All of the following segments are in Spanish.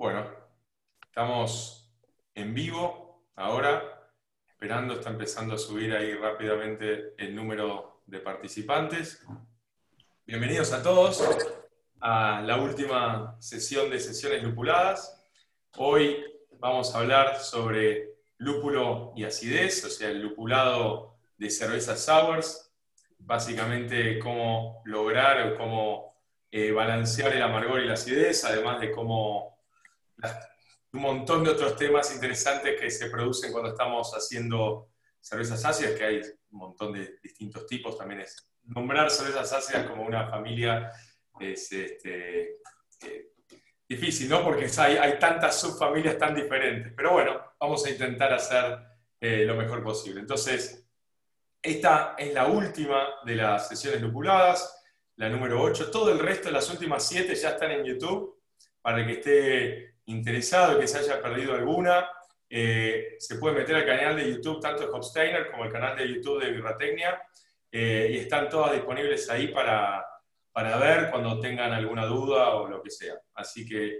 Bueno, estamos en vivo ahora, esperando, está empezando a subir ahí rápidamente el número de participantes. Bienvenidos a todos a la última sesión de sesiones lupuladas. Hoy vamos a hablar sobre lúpulo y acidez, o sea, el lupulado de cervezas sours, básicamente cómo lograr o cómo eh, balancear el amargor y la acidez, además de cómo un montón de otros temas interesantes que se producen cuando estamos haciendo cervezas ácidas, que hay un montón de distintos tipos, también es nombrar cervezas ácidas como una familia es este, difícil, ¿no? Porque hay, hay, tantas subfamilias tan diferentes, pero bueno, vamos a intentar hacer eh, lo mejor posible. Entonces, esta es la última de las sesiones lupuladas, la número 8. Todo el resto, de las últimas 7 ya están en YouTube, para que esté interesado que se haya perdido alguna, eh, se puede meter al canal de YouTube tanto de Hopsteiner como el canal de YouTube de Birratecnia eh, y están todas disponibles ahí para, para, ver cuando tengan alguna duda o lo que sea. Así que,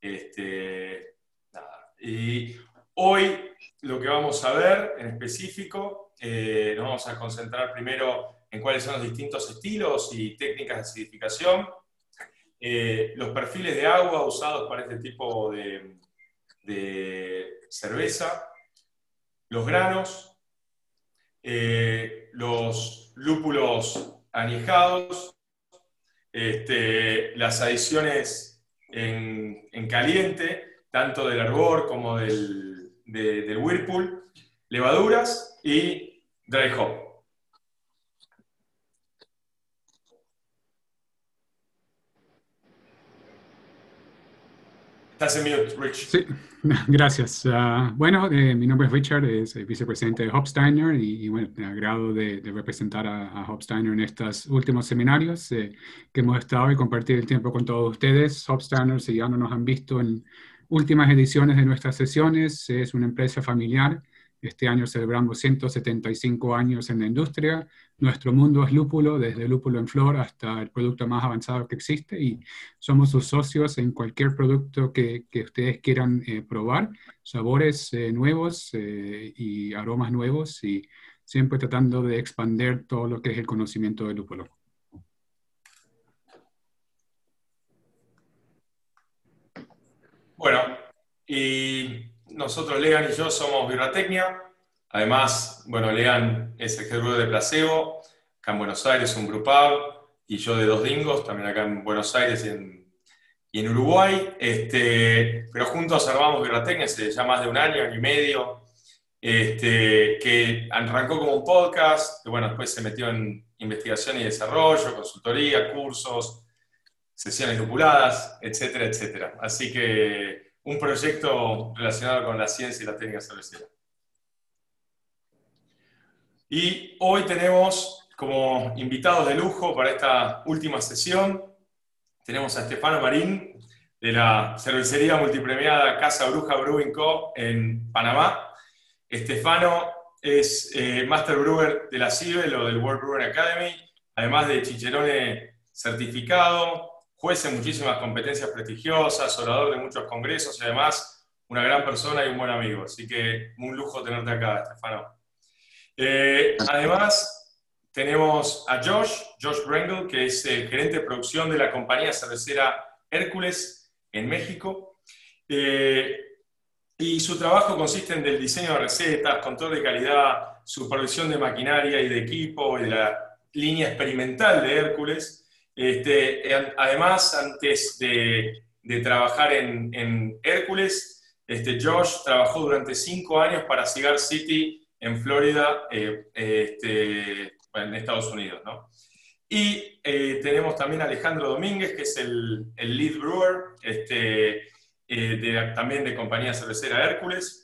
este, nada. Y hoy lo que vamos a ver en específico, eh, nos vamos a concentrar primero en cuáles son los distintos estilos y técnicas de acidificación. Eh, los perfiles de agua usados para este tipo de, cerveza, los granos, eh, los lúpulos añejados, este, las adiciones en, caliente, tanto del arbor como del, del whirlpool, levaduras y dry hop. Sí, gracias. Ah, bueno, eh, mi nombre es Richard, es el vicepresidente de Hopsteiner y, bueno, me agrado de, representar a, a, Hopsteiner en estos últimos seminarios eh, que hemos estado y compartir el tiempo con todos ustedes. Hopsteiner, si ya no nos han visto en últimas ediciones de nuestras sesiones, es una empresa familiar este año celebramos 175 años en la industria. Nuestro mundo es lúpulo, desde lúpulo en flor hasta el producto más avanzado que existe y somos sus socios en cualquier producto que, que ustedes quieran eh, probar, sabores eh, nuevos eh, y aromas nuevos y siempre tratando de expandir todo lo que es el conocimiento del lúpulo. Bueno, y nosotros, Lean y yo, somos Birratecnia. Además, bueno, Lean es el jefe de Placebo, acá en Buenos Aires, un grupado, y yo de Dos Dingos, también acá en Buenos Aires y en, Uruguay. Este, pero juntos armamos Birratecnia hace ya más de un año, año y medio, este, que arrancó como un podcast, que bueno, después se metió en investigación y desarrollo, consultoría, cursos, sesiones lupuladas, etcétera, etcétera. Así que un proyecto relacionado con la ciencia y la técnica cervecera. Y hoy tenemos como invitados de lujo para esta última sesión, tenemos a Estefano Marín de la cervecería multipremiada Casa Bruja Brewing Co. en Panamá. Estefano es eh, Master Brewer de la CIBEL o del World Brewing Academy, además de Chicherone certificado, juez en muchísimas competencias prestigiosas, orador de muchos congresos y además una gran persona y un buen amigo. Así que un lujo tenerte acá, Estefano. Eh, además, tenemos a Josh, Josh Brengel, que es el gerente de producción de la compañía cervecera Hércules en México. Eh, y su trabajo consiste en el diseño de recetas, control de calidad, supervisión de maquinaria y de equipo y de la línea experimental de Hércules este, además, antes de, trabajar en, Hércules, este, Josh trabajó durante cinco años para Cigar City en Florida, eh, este, en Estados Unidos. Y eh, tenemos también a Alejandro Domínguez, que es el, lead brewer, este, eh, también de compañía cervecera Hércules,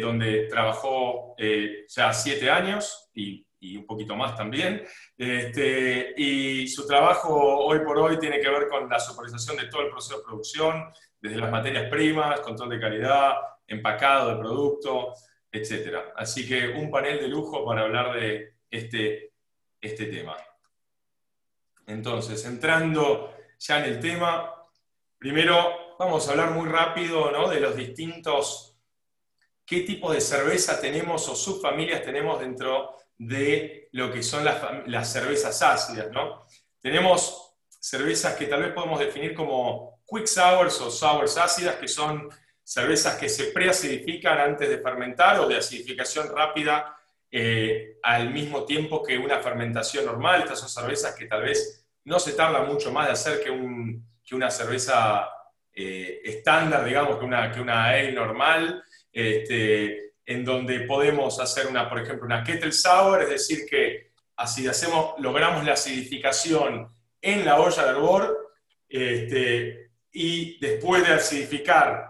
donde trabajó ya siete años y y un poquito más también. Este, y su trabajo hoy por hoy tiene que ver con la supervisación de todo el proceso de producción, desde las materias primas, control de calidad, empacado de producto, etc. Así que un panel de lujo para hablar de este, este tema. Entonces, entrando ya en el tema, primero vamos a hablar muy rápido ¿no? de los distintos, qué tipo de cerveza tenemos o subfamilias tenemos dentro de lo que son las, cervezas ácidas. ¿no? Tenemos cervezas que tal vez podemos definir como quick sours o sours ácidas, que son cervezas que se preacidifican antes de fermentar o de acidificación rápida eh, al mismo tiempo que una fermentación normal. Estas son cervezas que tal vez no se tarda mucho más de hacer que, una cerveza eh, estándar, digamos, que una, que una ale normal, este, en donde podemos hacer, una, por ejemplo, una kettle sour, es decir, que así hacemos, logramos la acidificación en la olla de hervor, este, y después de acidificar,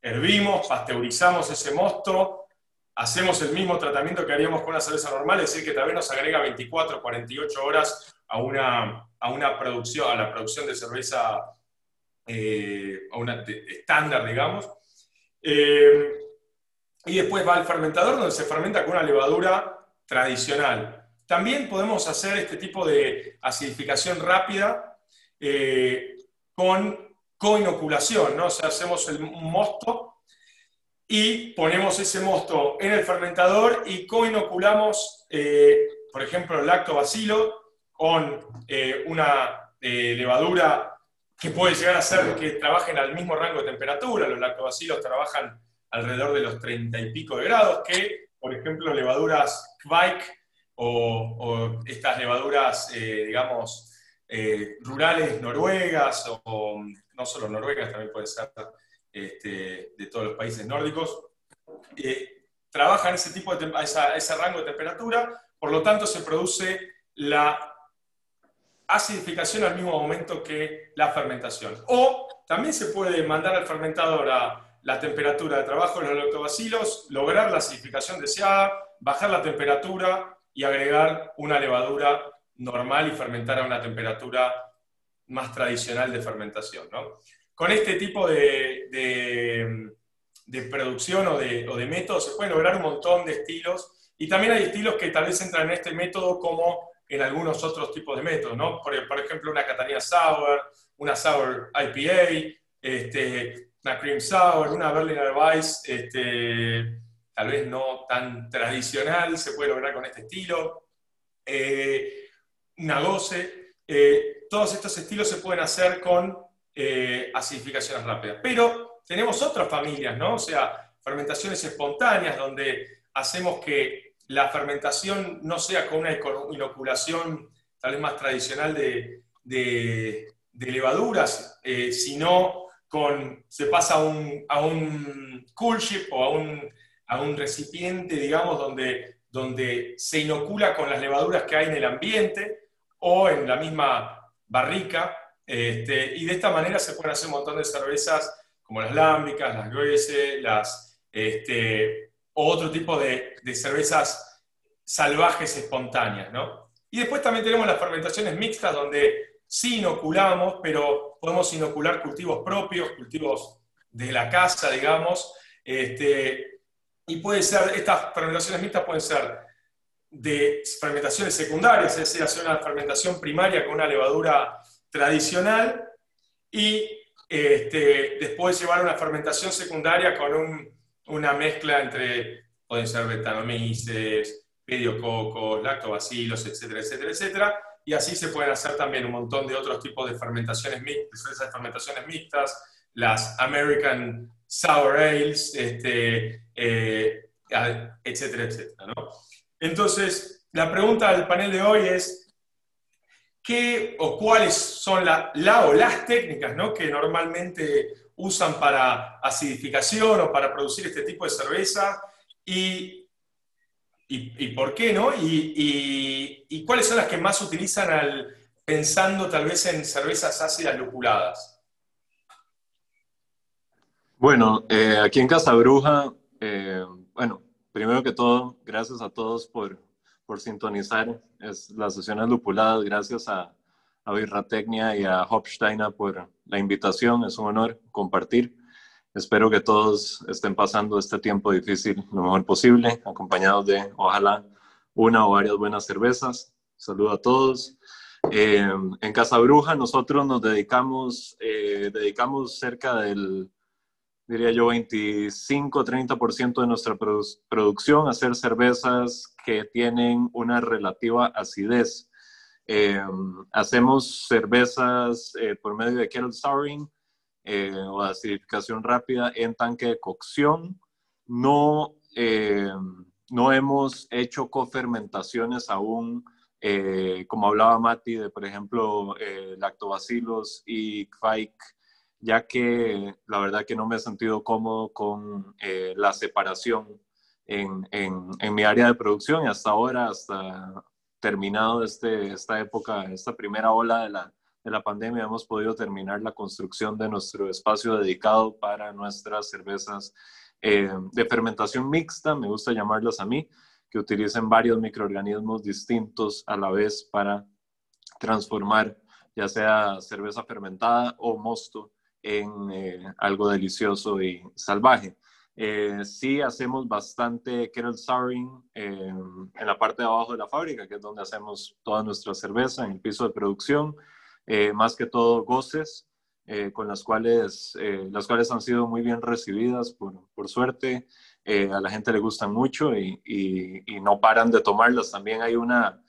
hervimos, pasteurizamos ese mosto, hacemos el mismo tratamiento que haríamos con una cerveza normal, es decir, que tal vez nos agrega 24 o 48 horas a una, a una producción, a la producción de cerveza eh, a una estándar, digamos. Eh, y después va al fermentador donde se fermenta con una levadura tradicional. También podemos hacer este tipo de acidificación rápida eh, con coinoculación, ¿no? O sea, hacemos el, mosto y ponemos ese mosto en el fermentador y coinoculamos, por ejemplo, el lactobacilo con eh, una eh, levadura que puede llegar a ser que trabajen al mismo rango de temperatura. Los lactobacilos trabajan alrededor de los 30 y pico de grados, que, por ejemplo, levaduras Kveik o, estas levaduras, eh, digamos, rurales noruegas, o, no solo noruegas, también puede ser este, de todos los países nórdicos, trabajan ese tipo de ese rango de temperatura, por lo tanto se produce la acidificación al mismo momento que la fermentación. O también se puede mandar al fermentador a la temperatura de trabajo de los lactobacilos, lograr la acidificación deseada, bajar la temperatura y agregar una levadura normal y fermentar a una temperatura más tradicional de fermentación. Con este tipo de, de, producción o de, o de métodos se pueden lograr un montón de estilos y también hay estilos que tal vez entran en este método como en algunos otros tipos de métodos, ¿no? Por, ejemplo, una Catania Sour, una Sour IPA, este, una Cream Sour, una Berliner Weiss, este, tal vez no tan tradicional, se puede lograr con este estilo, eh, una Goce, eh, todos estos estilos se pueden hacer con eh, acidificaciones rápidas. Pero tenemos otras familias, ¿no? O sea, fermentaciones espontáneas, donde hacemos que la fermentación no sea con una inoculación tal vez más tradicional de, levaduras, eh, sino con, se pasa a un, a un cool ship o a un, a un recipiente, digamos, donde, donde se inocula con las levaduras que hay en el ambiente o en la misma barrica, este, y de esta manera se pueden hacer un montón de cervezas como las lámbicas, las gruesas, las... Este, otro tipo de, cervezas salvajes espontáneas, ¿no? Y después también tenemos las fermentaciones mixtas, donde sí inoculamos, pero podemos inocular cultivos propios, cultivos de la casa, digamos, este, y puede ser, estas fermentaciones mixtas pueden ser de fermentaciones secundarias, es decir, hacer una fermentación primaria con una levadura tradicional y este, después llevar una fermentación secundaria con un una mezcla entre, pueden ser betanomices, pediococos, lactobacilos, etcétera, etcétera, etcétera. Y así se pueden hacer también un montón de otros tipos de fermentaciones mixtas, fermentaciones mixtas, las American Sour Ales, este, eh, etcétera, etcétera. ¿no? Entonces, la pregunta del panel de hoy es, ¿qué o cuáles son la, la o las técnicas ¿no? que normalmente usan para acidificación o para producir este tipo de cerveza y, y, por qué, ¿no? Y, cuáles son las que más utilizan al, pensando tal vez en cervezas ácidas lupuladas. Bueno, eh, aquí en Casa Bruja, eh, bueno, primero que todo, gracias a todos por, por sintonizar es, las sesiones lupuladas, gracias a, a Birratecnia y a Hopsteiner por la invitación. Es un honor compartir. Espero que todos estén pasando este tiempo difícil lo mejor posible, acompañados de, ojalá, una o varias buenas cervezas. Saludo a todos. Eh, en Casa Bruja nosotros nos dedicamos, eh, dedicamos cerca del, diría yo, 25-30% de nuestra producción a hacer cervezas que tienen una relativa acidez. hacemos cervezas por medio de kettle souring o acidificación rápida en tanque de cocción. No no hemos hecho cofermentaciones aún, eh, como hablaba Mati, de por ejemplo eh, lactobacilos y kvaik, ya que la verdad que no me he sentido cómodo con eh, la separación en, en, mi área de producción y hasta ahora, hasta terminado este, esta época, esta primera ola de la, de la pandemia, hemos podido terminar la construcción de nuestro espacio dedicado para nuestras cervezas eh, de fermentación mixta, me gusta llamarlas a mí, que utilicen varios microorganismos distintos a la vez para transformar ya sea cerveza fermentada o mosto en eh, algo delicioso y salvaje. Eh, sí hacemos bastante kettle souring en la parte de abajo de la fábrica, que es donde hacemos toda nuestra cerveza, en el piso de producción, más que todo goces, eh, con las cuales, eh, las cuales han sido muy bien recibidas, por, por suerte. Eh, a la gente le gustan mucho y, y, no paran de tomarlas. También hay una,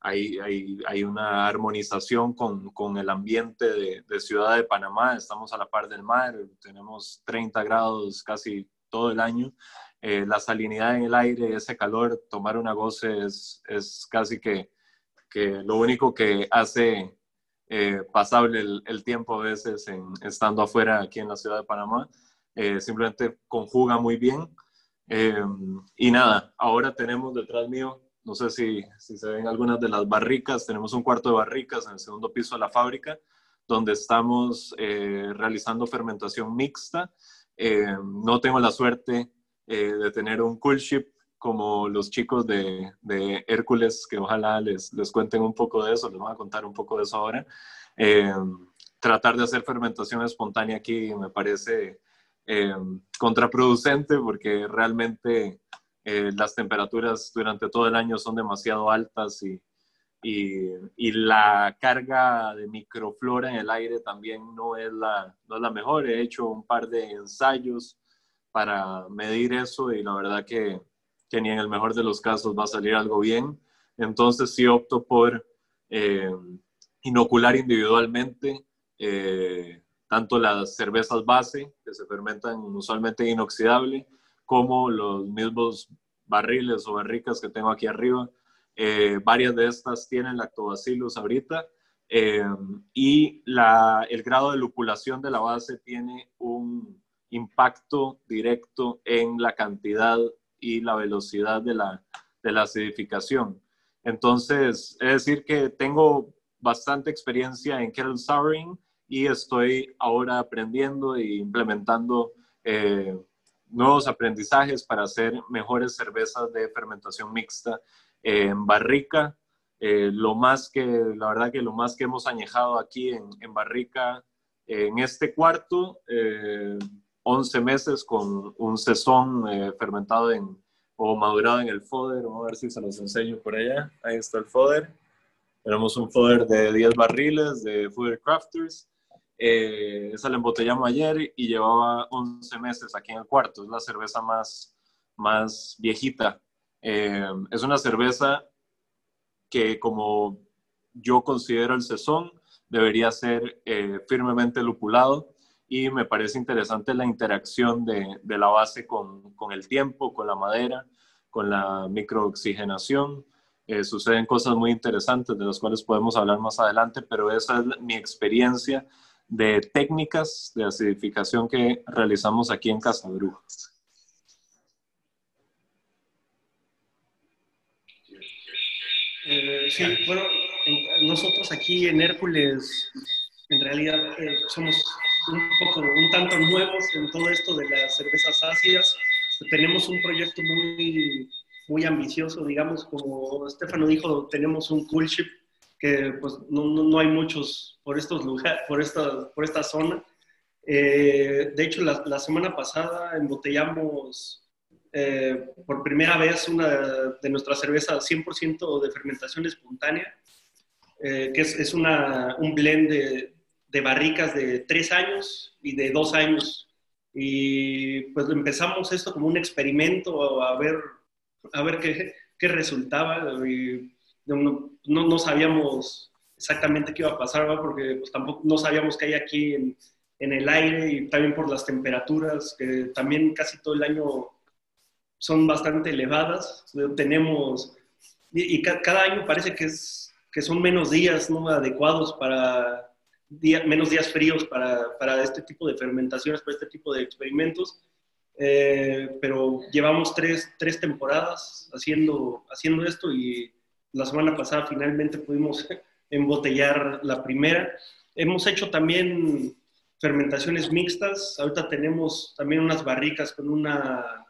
hay, hay, hay una armonización con, con el ambiente de, de, Ciudad de Panamá. Estamos a la par del mar, tenemos 30 grados casi todo el año. la salinidad en el aire, ese calor, tomar una goce es, es casi que, que lo único que hace eh, pasable el, tiempo a veces en, estando afuera aquí en la ciudad de Panamá. Eh, simplemente conjuga muy bien. Eh, y nada, ahora tenemos detrás mío, no sé si, si, se ven algunas de las barricas, tenemos un cuarto de barricas en el segundo piso de la fábrica, donde estamos realizando fermentación mixta. no tengo la suerte de tener un cool ship como los chicos de, de, Hércules, que ojalá les, les cuenten un poco de eso, les voy a contar un poco de eso ahora. Eh, tratar de hacer fermentación espontánea aquí me parece eh, contraproducente porque realmente eh, las temperaturas durante todo el año son demasiado altas y, y, y, la carga de microflora en el aire también no es, la, no es la mejor. He hecho un par de ensayos para medir eso y la verdad que que ni en el mejor de los casos va a salir algo bien. Entonces sí opto por eh, inocular individualmente eh, tanto las cervezas base, que se fermentan usualmente inoxidable, como los mismos barriles o barricas que tengo aquí arriba. Eh, varias de estas tienen lactobacillus ahorita. y la, el grado de lupulación de la base tiene un impacto directo en la cantidad y la velocidad de la, de la acidificación. Entonces, es decir que tengo bastante experiencia en kettle souring y estoy ahora aprendiendo e implementando eh, nuevos aprendizajes para hacer mejores cervezas de fermentación mixta en barrica. Eh, lo más que, la verdad que lo más que hemos añejado aquí en, en barrica, en este cuarto, eh, 11 meses con un sesón eh, fermentado en, o madurado en el foder. Vamos a ver si se los enseño por allá. Ahí está el foder. Tenemos un foder de 10 barriles de Foder Crafters. Eh, esa la embotellamos ayer y llevaba 11 meses aquí en el cuarto. Es la cerveza más, más viejita. Eh, es una cerveza que como yo considero el sesón, debería ser firmemente lupulado y me parece interesante la interacción de, de la base con, con, el tiempo, con la madera, con la microoxigenación. Eh, suceden cosas muy interesantes de las cuales podemos hablar más adelante, pero esa es mi experiencia de técnicas de acidificación que realizamos aquí en Casa Bruja. Eh, sí, bueno, nosotros aquí en Hércules, en realidad eh, somos un poco, un tanto nuevos en todo esto de las cervezas ácidas. Tenemos un proyecto muy, muy ambicioso, digamos, como Estefano dijo, tenemos un cool ship que pues no, no, hay muchos por estos lugares, por esta, por esta zona. Eh, de hecho, la, la, semana pasada embotellamos eh, por primera vez una de nuestras cervezas 100% de fermentación espontánea que es, es una, un blend de, de barricas de tres años y de dos años. Y pues empezamos esto como un experimento a ver, a ver qué, qué resultaba. Y no, no, sabíamos exactamente qué iba a pasar, porque pues, tampoco no sabíamos qué hay aquí en, en, el aire y también por las temperaturas, que también casi todo el año son bastante elevadas. Tenemos, y, cada año parece que, es, que son menos días ¿no? adecuados para menos días fríos para, para, este tipo de fermentaciones, para este tipo de experimentos. Eh, pero llevamos tres, tres, temporadas haciendo, haciendo esto y la semana pasada finalmente pudimos embotellar la primera. Hemos hecho también fermentaciones mixtas. Ahorita tenemos también unas barricas con una,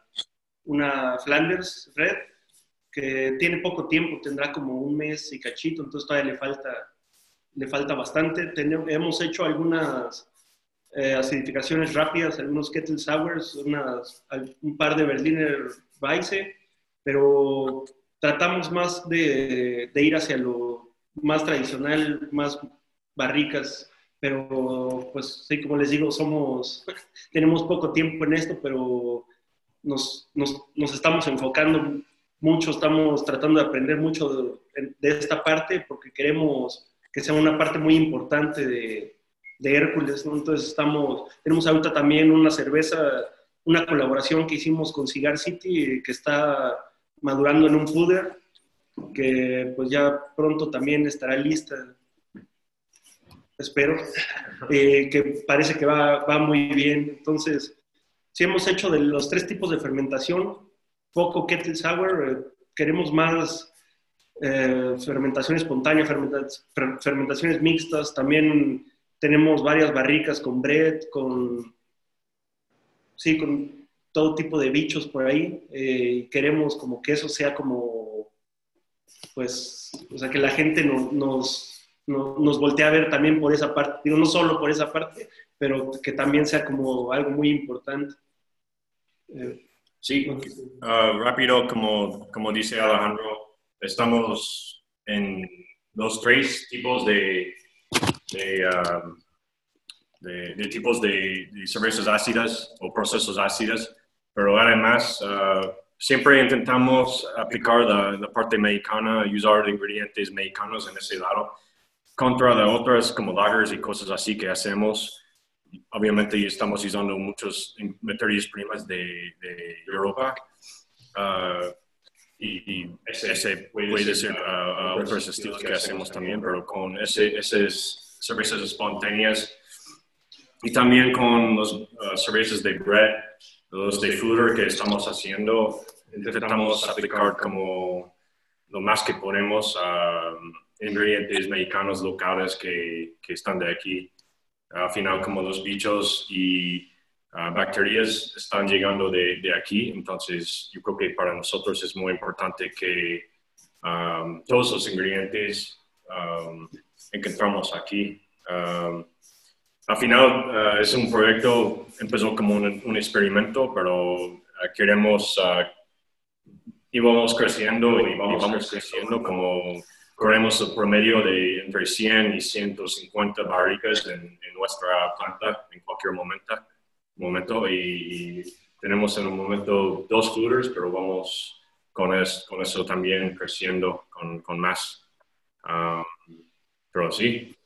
una Flanders Red que tiene poco tiempo, tendrá como un mes y cachito, entonces todavía le falta le falta bastante. hemos hecho algunas eh, acidificaciones rápidas, algunos kettle sours, unas, un par de Berliner Weisse, pero tratamos más de, de, ir hacia lo más tradicional, más barricas, pero pues sí, como les digo, somos, tenemos poco tiempo en esto, pero nos, nos, nos estamos enfocando mucho, estamos tratando de aprender mucho de, de esta parte porque queremos que sea una parte muy importante de, de Hércules, ¿no? Entonces estamos, tenemos ahorita también una cerveza, una colaboración que hicimos con Cigar City que está madurando en un fooder, que pues ya pronto también estará lista, espero, eh, que parece que va, va muy bien. Entonces, si hemos hecho de los tres tipos de fermentación, poco kettle sour, eh, queremos más eh, fermentación espontánea, fermentaciones mixtas, también tenemos varias barricas con bread, con, sí, con todo tipo de bichos por ahí. Eh, queremos como que eso sea como, pues, o sea, que la gente nos, nos voltee a ver también por esa parte, digo, no solo por esa parte, pero que también sea como algo muy importante. Eh, sí, uh, rápido, como, como dice Alejandro, estamos en los tres tipos de, de, um, tipos de, cervezas ácidas o procesos ácidos, pero además uh, siempre intentamos aplicar la, parte mexicana, usar ingredientes mexicanos en ese lado, contra de otras como lagers y cosas así que hacemos. Obviamente estamos usando muchos materias primas de, Europa. Uh, y, ese, puede, ser a, otros estilos que hacemos también, pero con ese, esas cervezas espontáneas. Y también con los uh, cervezas de bread, los de fooder que estamos haciendo, intentamos aplicar como lo más que podemos a um, ingredientes mexicanos locales que, que están de aquí. Al final, como los bichos y Bacterias están llegando de, de, aquí, entonces yo creo que para nosotros es muy importante que um, todos los ingredientes um, encontramos aquí. Um, al final uh, es un proyecto, empezó como un, experimento, pero uh, queremos, uh, íbamos creciendo y vamos, creciendo como corremos el promedio de entre 100 y 150 barricas en, en nuestra planta en cualquier momento momento y, tenemos en un momento dos footers, pero vamos con, con eso también creciendo con, con más. Um, pero sí.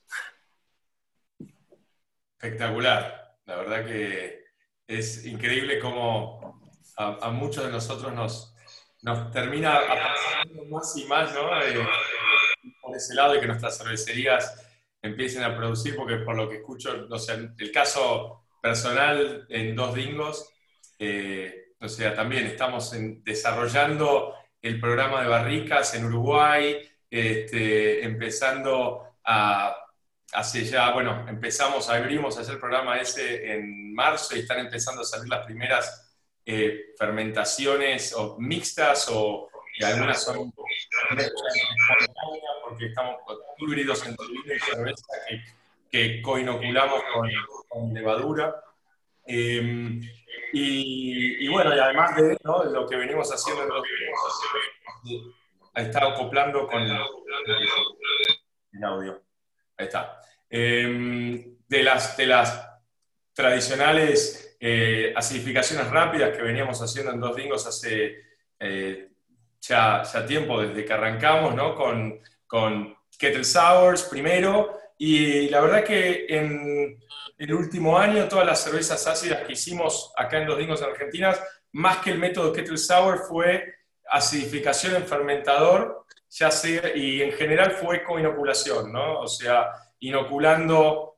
Espectacular. La verdad que es increíble cómo a, muchos de nosotros nos, nos termina apasionando más y más, ¿no? por ese lado de que nuestras cervecerías empiecen a producir, porque por lo que escucho, no sé, el caso personal en Dos Dingos. Eh, o sea, también estamos desarrollando el programa de barricas en Uruguay, este, empezando a, hace ya, bueno, empezamos, abrimos a hacer el programa ese en marzo y están empezando a salir las primeras eh, fermentaciones o mixtas o y algunas son porque estamos híbridos entre vino y cerveza que que coinoculamos con, con levadura. Em, y, bueno, y además de lo que venimos haciendo, en los, está acoplando con en audio. Ahí está. Em, de, las, de las tradicionales eh, acidificaciones rápidas que veníamos haciendo en Dos Dingos hace eh, ya, ya, tiempo, desde que arrancamos, ¿no? Con, con Kettle Sours primero, y la verdad que en el último año todas las cervezas ácidas que hicimos acá en Dos Dingos en Argentina, más que el método Kettle Sour, fue acidificación en fermentador, ya sea, y en general fue con inoculación, ¿no? O sea, inoculando,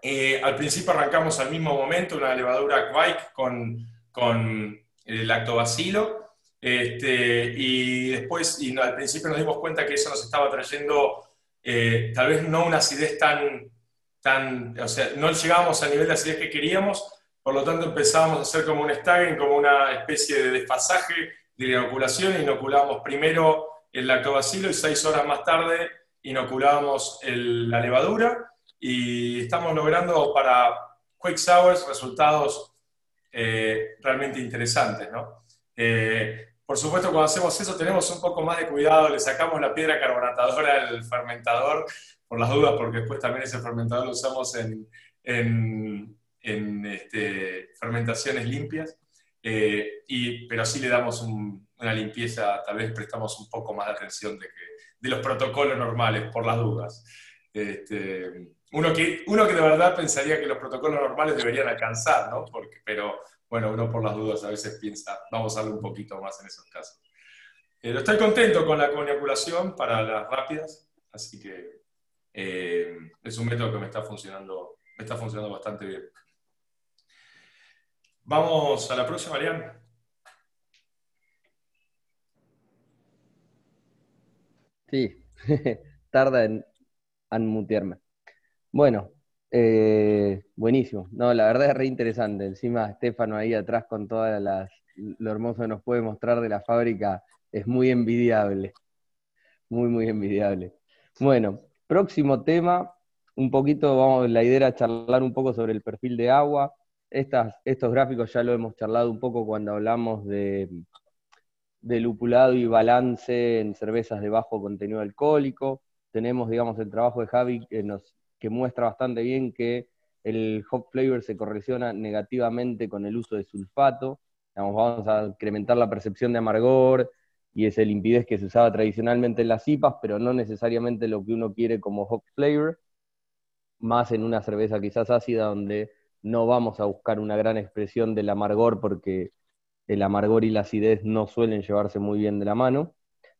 eh, al principio arrancamos al mismo momento una levadura Quake con, con el lactobacilo, este, y después, al principio nos dimos cuenta que eso nos estaba trayendo eh, tal vez no una acidez tan, tan, o sea, no llegábamos al nivel de acidez que queríamos, por lo tanto empezamos a hacer como un staggering, como una especie de desfasaje de la inoculación, inoculamos primero el lactobacilo y seis horas más tarde inoculamos la levadura y estamos logrando para Quick Sours resultados eh, realmente interesantes. ¿no? Eh, por supuesto, cuando hacemos eso tenemos un poco más de cuidado, le sacamos la piedra carbonatadora al fermentador, por las dudas, porque después también ese fermentador lo usamos en, este, fermentaciones limpias, eh, y, pero sí le damos una limpieza, tal vez prestamos un poco más de atención de, que, de los protocolos normales, por las dudas. Este, uno, que, uno que de verdad pensaría que los protocolos normales deberían alcanzar, ¿no? Pero bueno, uno por las dudas a veces piensa, vamos a darle un poquito más en esos casos. Pero estoy contento con la coniaculación para las rápidas, así que eh, es un método que me está funcionando, me está funcionando bastante bien. Vamos a la próxima, Mariana. Sí, tarda en mutearme. Bueno, eh, buenísimo. No, la verdad es re interesante. Encima, Estefano ahí atrás con todas las lo hermoso que nos puede mostrar de la fábrica es muy envidiable. Muy, muy envidiable. Bueno, próximo tema. Un poquito, vamos, la idea era charlar un poco sobre el perfil de agua. Estas, estos gráficos ya lo hemos charlado un poco cuando hablamos de, de lupulado y balance en cervezas de bajo contenido alcohólico. Tenemos, digamos, el trabajo de Javi que nos que muestra bastante bien que el hop flavor se correlaciona negativamente con el uso de sulfato. vamos a incrementar la percepción de amargor y ese limpidez que se usaba tradicionalmente en las IPAs, pero no necesariamente lo que uno quiere como hop flavor, más en una cerveza quizás ácida donde no vamos a buscar una gran expresión del amargor porque el amargor y la acidez no suelen llevarse muy bien de la mano.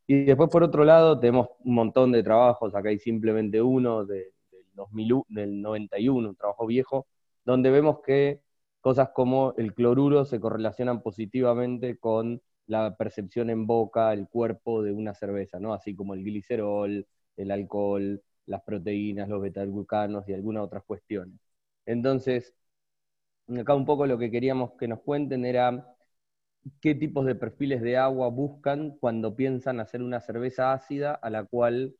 Y después, por otro lado, tenemos un montón de trabajos, acá hay simplemente uno de, 2000, del 91, un trabajo viejo, donde vemos que cosas como el cloruro se correlacionan positivamente con la percepción en boca, el cuerpo de una cerveza, ¿no? Así como el glicerol, el alcohol, las proteínas, los betalglucanos y algunas otras cuestiones. Entonces, acá un poco lo que queríamos que nos cuenten era qué tipos de perfiles de agua buscan cuando piensan hacer una cerveza ácida a la cual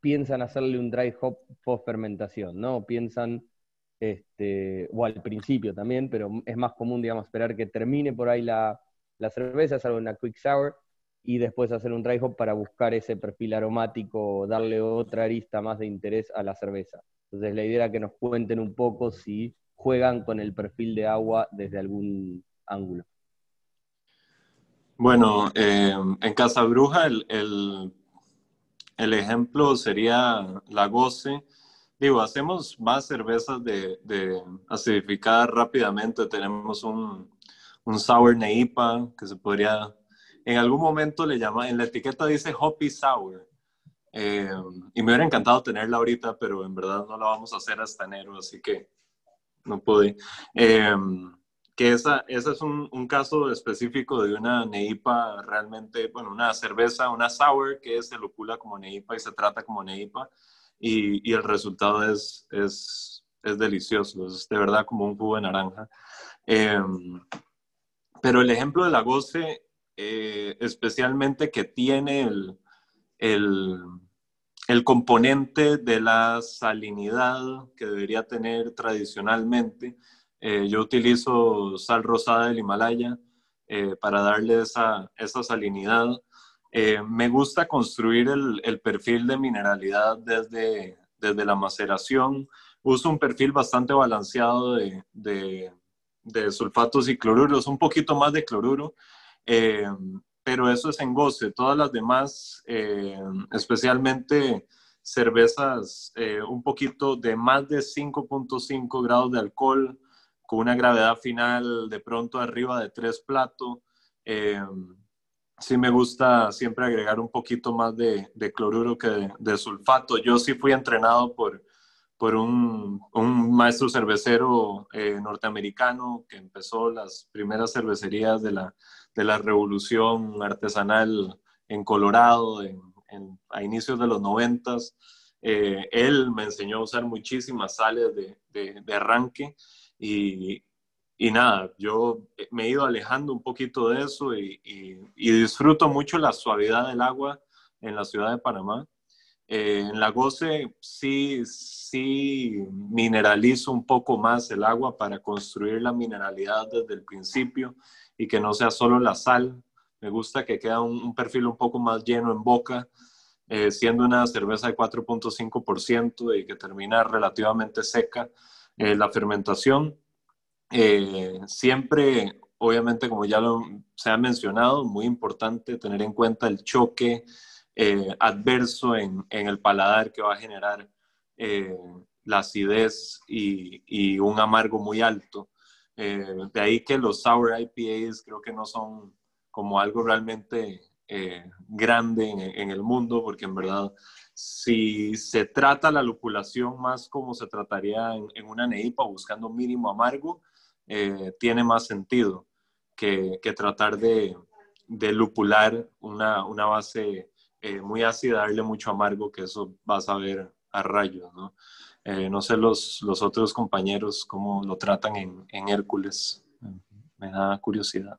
piensan hacerle un dry hop post fermentación, ¿no? Piensan, este, o al principio también, pero es más común, digamos, esperar que termine por ahí la, cerveza, hacer una quick sour y después hacer un dry hop para buscar ese perfil aromático, darle otra arista más de interés a la cerveza. Entonces la idea era que nos cuenten un poco si juegan con el perfil de agua desde algún ángulo. Bueno, eh, en Casa Bruja el ejemplo sería la Goce. Digo, hacemos más cervezas de, de rápidamente. Tenemos un, un Sour Neipa que se podría, en algún momento le llama, en la etiqueta dice Hoppy Sour. Eh, y me hubiera encantado tenerla ahorita, pero en verdad no la vamos a hacer hasta enero, así que no pude. Eh, que esa, ese es un, un, caso específico de una neipa realmente, bueno, una cerveza, una sour que se locula como neipa y se trata como neipa y, y el resultado es, es, es, delicioso, es de verdad como un jugo de naranja. Em, pero el ejemplo de la goce, eh, especialmente que tiene el, el, el componente de la salinidad que debería tener tradicionalmente, eh, yo utilizo sal rosada del Himalaya eh, para darle esa, esa salinidad. Eh, me gusta construir el, el, perfil de mineralidad desde, desde la maceración. Uso un perfil bastante balanceado de, de, de sulfatos y cloruros, un poquito más de cloruro, eh, pero eso es en goce. Todas las demás, eh, especialmente cervezas un poquito de más de 5.5 grados de alcohol, con una gravedad final de pronto arriba de 3 platos sí me gusta siempre agregar un poquito más de, cloruro que de, sulfato. Yo sí fui entrenado por, por un, maestro cervecero eh, norteamericano que empezó las primeras cervecerías de la, de la revolución artesanal en Colorado a inicios de los noventas. Eh, él me enseñó a usar muchísimas sales de, de arranque y, y nada, yo me he ido alejando un poquito de eso y, disfruto mucho la suavidad del agua en la ciudad de Panamá. Eh, en la Goce sí, sí mineralizo un poco más el agua para construir la mineralidad desde el principio y que no sea solo la sal. Me gusta que quede un, perfil un poco más lleno en boca, eh, siendo una cerveza de 4.5% y que termina relativamente seca eh, la fermentación eh, siempre, obviamente, como ya se ha mencionado, muy importante tener en cuenta el choque eh, adverso en, en, el paladar que va a generar la acidez y, un amargo muy alto. de ahí que los sour IPAs creo que no son como algo realmente grande en, en, el mundo, porque en verdad si se trata la lupulación más como se trataría en, en una neipa, buscando mínimo amargo, eh, tiene más sentido que, que tratar de, de, lupular una, una base eh, muy ácida, darle mucho amargo, que eso vas a ver a rayos, ¿no? Eh, no sé los, los, otros compañeros cómo lo tratan en, en Hércules. Me da curiosidad.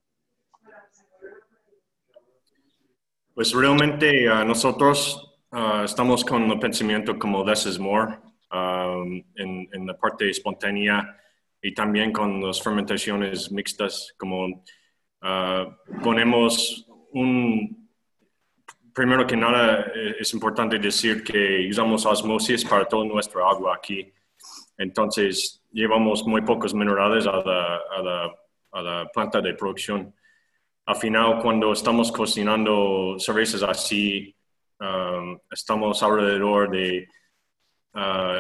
Pues realmente uh, nosotros uh, estamos con el pensamiento como less is more um, en, en, la parte espontánea y también con las fermentaciones mixtas, como ah, ponemos un... Primero que nada, eh, es importante decir que usamos osmosis para todo nuestro agua aquí. Entonces, llevamos muy pocos minerales a la, a la, a la planta de producción. Al final, cuando estamos cocinando cervezas así, um, estamos alrededor de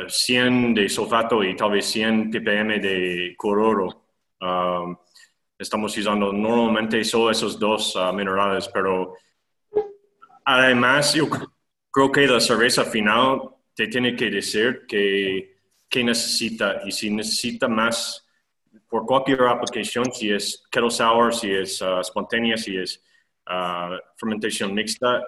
100 uh, de sulfato y tal vez 100 ppm de cloruro. Um, estamos usando normalmente solo esos dos uh, minerales, pero además yo creo que la cerveza final te tiene que decir que, que necesita y si necesita más por cualquier aplicación, si es kettle sour, si es uh, espontánea, si es fermentación mixta,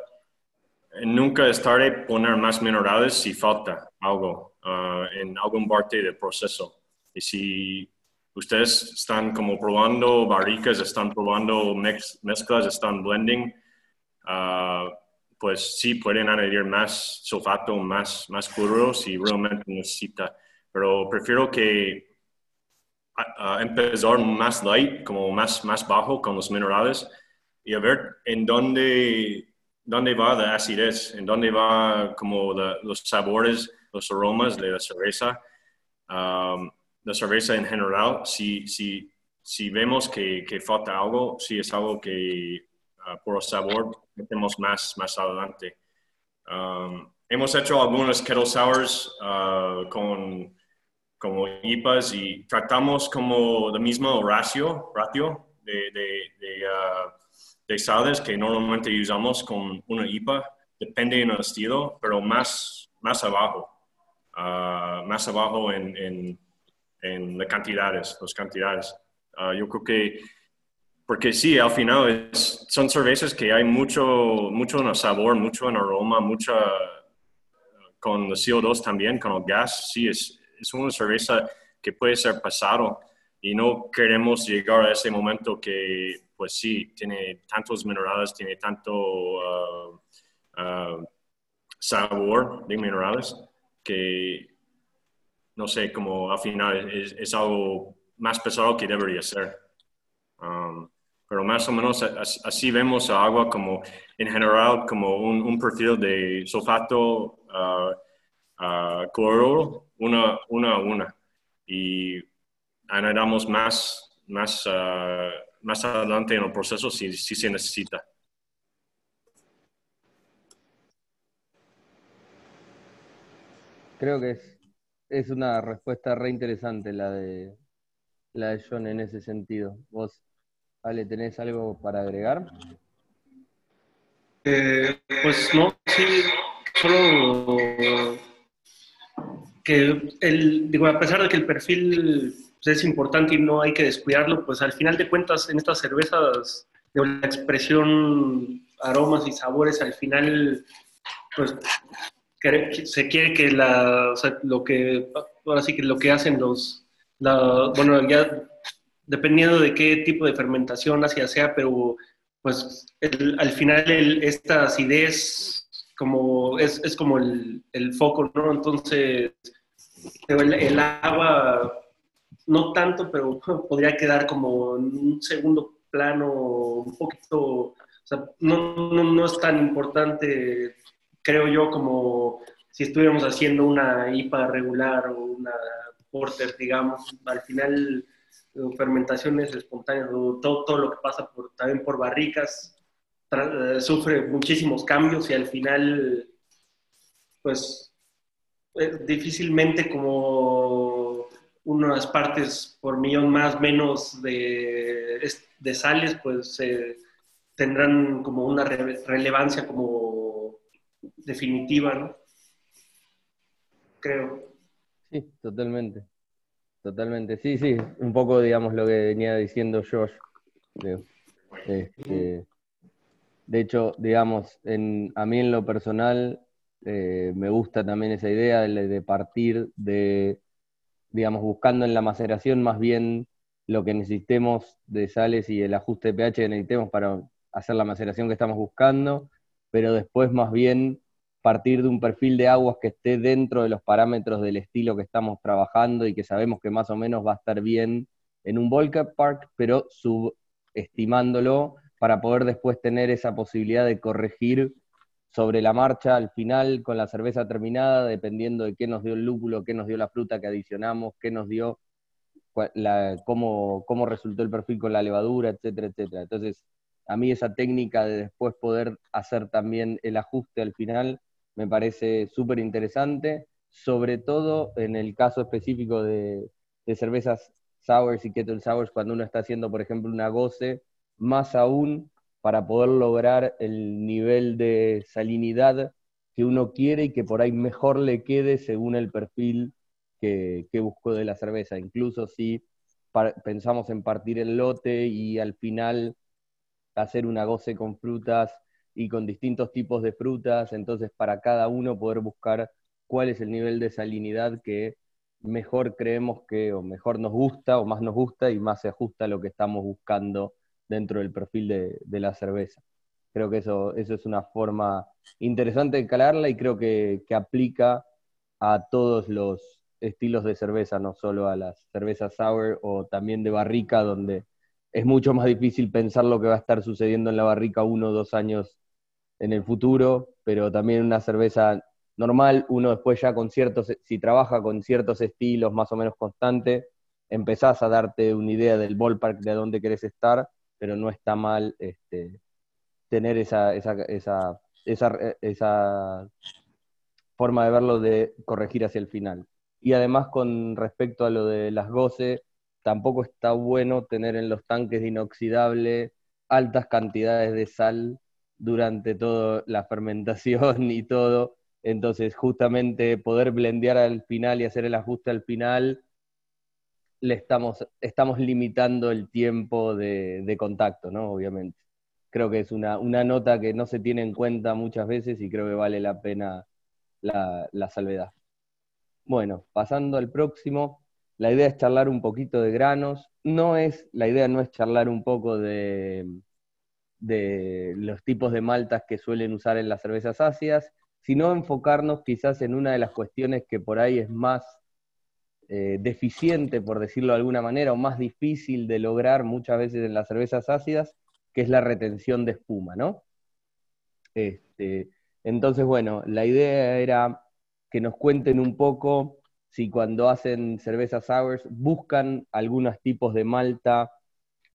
nunca es tarde poner más minerales si falta algo uh, en algún parte del proceso. Y si ustedes están como probando barricas, están probando mezclas, están blending, uh, pues sí pueden añadir más sulfato, más, más cloruro si realmente necesita. Pero prefiero que empezar más light, como más, más bajo con los minerales y a ver en dónde dónde va la acidez, en dónde va como los sabores, los aromas de la cerveza, um, la cerveza en general, si, si, si vemos que, que, falta algo, si es algo que uh, por el sabor metemos más, más adelante. Um, hemos hecho algunos kettle sours uh, con como IPAs y tratamos como el mismo ratio, ratio de, de, uh, de sales que normalmente usamos con una IPA, depende del estilo, pero más, más abajo, uh, más abajo en, en, en, las cantidades, las cantidades. Uh, yo creo que, porque sí, al final son cervezas que hay mucho, mucho en el sabor, mucho en aroma, mucha con el CO2 también, con el gas, sí, es, es una cerveza que puede ser pasado y no queremos llegar a ese momento que pues sí, tiene tantos minerales, tiene tanto uh, uh, sabor de minerales que, no sé, como al final es, algo más pesado que debería ser. Um, pero más o menos así vemos a agua como en general como un, perfil de sulfato uh, uh, cloruro una, una a una. Y añadamos más, más, uh, más adelante en el proceso si, si se necesita. Creo que es, es una respuesta re interesante la de, la de John en ese sentido. ¿Vos Ale, ¿tenés algo para agregar? Eh, pues no, sí, solo que el, digo, a pesar de que el perfil pues, es importante y no hay que descuidarlo, pues al final de cuentas en estas cervezas, de la expresión aromas y sabores, al final, pues se quiere que la, o sea, lo que, ahora sí que lo que hacen los, la, bueno, ya dependiendo de qué tipo de fermentación hacia sea, pero pues al final esta acidez como, es, como el, foco, ¿no? Entonces, el, agua, no tanto, pero podría quedar como un segundo plano, un poquito, no, no, no es tan importante, creo yo, como si estuviéramos haciendo una IPA regular o una porter, digamos, al final fermentaciones espontáneas, todo, todo lo que pasa por, también por barricas, sufre muchísimos cambios y al final, pues, eh, difícilmente como unas partes por millón más menos de, de sales, pues tendrán como una relevancia como definitiva, ¿no? Creo. Sí, totalmente. Totalmente, sí, sí, un poco, digamos, lo que venía diciendo Josh. De hecho, digamos, en, a mí en lo personal eh, me gusta también esa idea de, partir de, digamos, buscando en la maceración más bien lo que necesitemos de sales y el ajuste de pH que necesitemos para hacer la maceración que estamos buscando, pero después más bien partir de un perfil de aguas que esté dentro de los parámetros del estilo que estamos trabajando y que sabemos que más o menos va a estar bien en un Volca Park, pero subestimándolo para poder después tener esa posibilidad de corregir sobre la marcha al final con la cerveza terminada, dependiendo de qué nos dio el lúpulo, qué nos dio la fruta que adicionamos, qué nos dio, cómo, cómo resultó el perfil con la levadura, etcétera, etcétera. Entonces, a mí esa técnica de después poder hacer también el ajuste al final me parece súper interesante, sobre todo en el caso específico de, cervezas sours y kettle sours, cuando uno está haciendo, por ejemplo, una goce, más aún para poder lograr el nivel de salinidad que uno quiere y que por ahí mejor le quede según el perfil que, que buscó de la cerveza. Incluso si pensamos en partir el lote y al final hacer una goce con frutas y con distintos tipos de frutas, entonces para cada uno poder buscar cuál es el nivel de salinidad que mejor creemos que, o mejor nos gusta, o más nos gusta y más se ajusta a lo que estamos buscando dentro del perfil de, la cerveza. Creo que eso, eso es una forma interesante de calarla y creo que, que aplica a todos los estilos de cerveza, no solo a las cervezas sour o también de barrica, donde es mucho más difícil pensar lo que va a estar sucediendo en la barrica uno o dos años en el futuro, pero también una cerveza normal, uno después ya con ciertos, si trabaja con ciertos estilos más o menos constantes, empezás a darte una idea del ballpark de dónde querés estar, pero no está mal este, tener esa, esa, esa, esa, forma de verlo de corregir hacia el final. Y además con respecto a lo de las goce, tampoco está bueno tener en los tanques de inoxidable altas cantidades de sal durante toda la fermentación y todo. Entonces, justamente poder blendear al final y hacer el ajuste al final, le estamos, estamos limitando el tiempo de, contacto, ¿no? Obviamente. Creo que es una, nota que no se tiene en cuenta muchas veces y creo que vale la pena la, la salvedad. Bueno, pasando al próximo, la idea es charlar un poquito de granos. No es, la idea no es charlar un poco de, de los tipos de maltas que suelen usar en las cervezas ácidas, sino enfocarnos quizás en una de las cuestiones que por ahí es más eh, deficiente, por decirlo de alguna manera, o más difícil de lograr muchas veces en las cervezas ácidas, que es la retención de espuma, ¿no? Este, entonces, bueno, la idea era que nos cuenten un poco si cuando hacen cervezas sours buscan algunos tipos de malta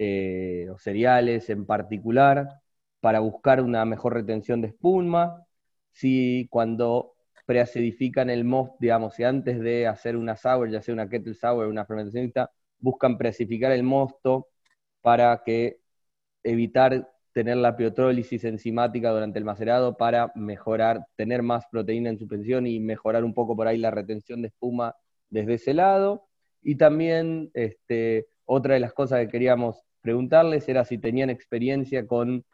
eh, o cereales en particular para buscar una mejor retención de espuma, si cuando preacidifican el mosto, digamos, si antes de hacer una sour, ya sea una kettle sour una fermentacionista, buscan preacidificar el mosto para que evitar tener la piotrólisis enzimática durante el macerado para mejorar, tener más proteína en suspensión y mejorar un poco por ahí la retención de espuma desde ese lado. Y también este, otra de las cosas que queríamos preguntarles era si tenían experiencia con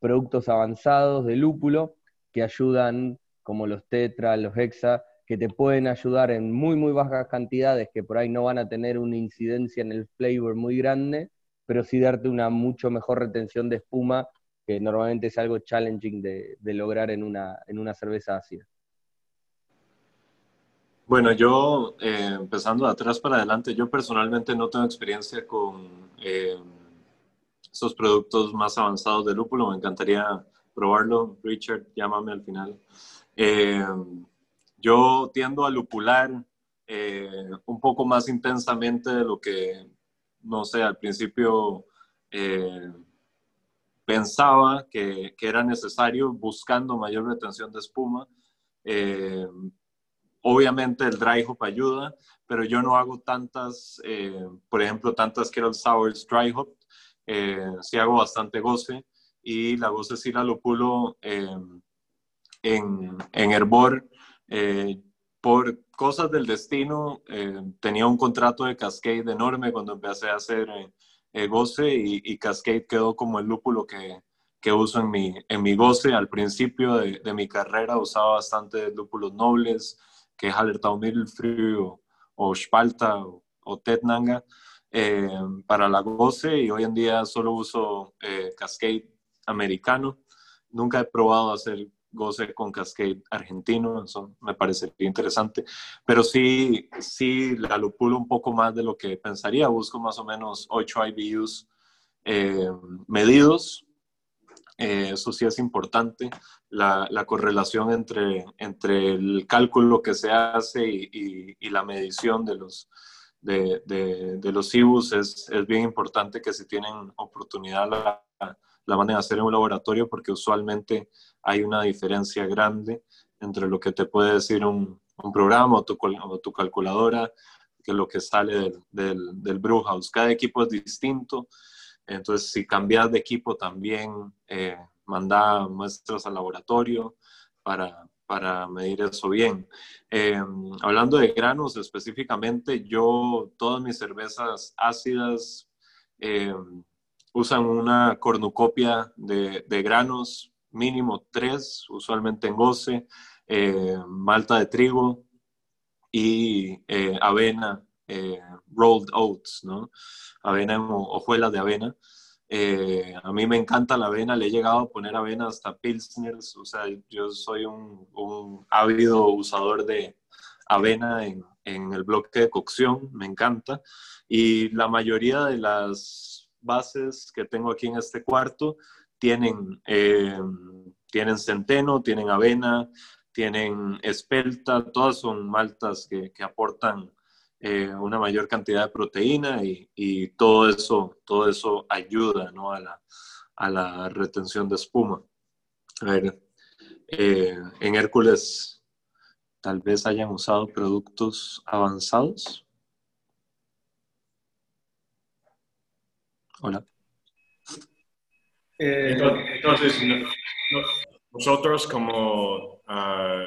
productos avanzados de lúpulo que ayudan, como los tetra, los hexa, que te pueden ayudar en muy, muy bajas cantidades, que por ahí no van a tener una incidencia en el flavor muy grande, pero sí darte una mucho mejor retención de espuma, que normalmente es algo challenging de, lograr en una, en una cerveza ácida. Bueno, yo, eh, empezando de atrás para adelante, yo personalmente no tengo experiencia con eh, esos productos más avanzados de lúpulo. Me encantaría probarlo. Richard, llámame al final. Eh, yo tiendo a lupular un poco más intensamente de lo que no sé, al principio eh, pensaba que, era necesario buscando mayor retención de espuma. Eh, obviamente el dry hop ayuda, pero yo no hago tantas, eh, por ejemplo, tantas Kettle Sours dry hop. sí hago bastante goce y la goce sí la lupulo en, en hervor por cosas del destino, eh, tenía un contrato de Cascade enorme cuando empecé a hacer eh, goce y, Cascade quedó como el lúpulo que, que uso en mi, en mi goce. Al principio de, de mi carrera usaba bastante lúpulos nobles, que es Hallertau Mittelfrüh o, o Spalta o, o Tetnanga, eh, para la goce y hoy en día solo uso Cascade americano. Nunca he probado hacer goce con Cascade argentino, eso me parece interesante, pero sí, sí la lupulo un poco más de lo que pensaría, busco más o menos 8 IBUs eh, medidos, eh, eso sí es importante, la, la, correlación entre, entre el cálculo que se hace y, y, la medición de los, de, de, de los IBUs es, es, bien importante que si tienen oportunidad la, la van a hacer en un laboratorio porque usualmente hay una diferencia grande entre lo que te puede decir un, programa o tu, calculadora que lo que sale del, del, del. Cada equipo es distinto, entonces si cambias de equipo también eh, manda muestras al laboratorio para, para medir eso bien. Eh, hablando de granos específicamente, yo todas mis cervezas ácidas eh, usan una cornucopia de, de, granos, mínimo tres, usualmente en goce, eh, malta de trigo y eh, avena, eh, rolled oats, ¿no? Avena en hojuelas de avena. a mí me encanta la avena, le he llegado a poner avena hasta pilsners, o sea, yo soy un, un ávido usador de avena en, en el bloque de cocción, me encanta. Y la mayoría de las bases que tengo aquí en este cuarto tienen, eh, tienen centeno, tienen avena, tienen espelta, todas son maltas que, aportan eh, una mayor cantidad de proteína y, todo, eso, todo eso ayuda a, la, retención de espuma. A ver, eh, en Hércules tal vez hayan usado productos avanzados. Hola. Eh, entonces, nosotros como ah,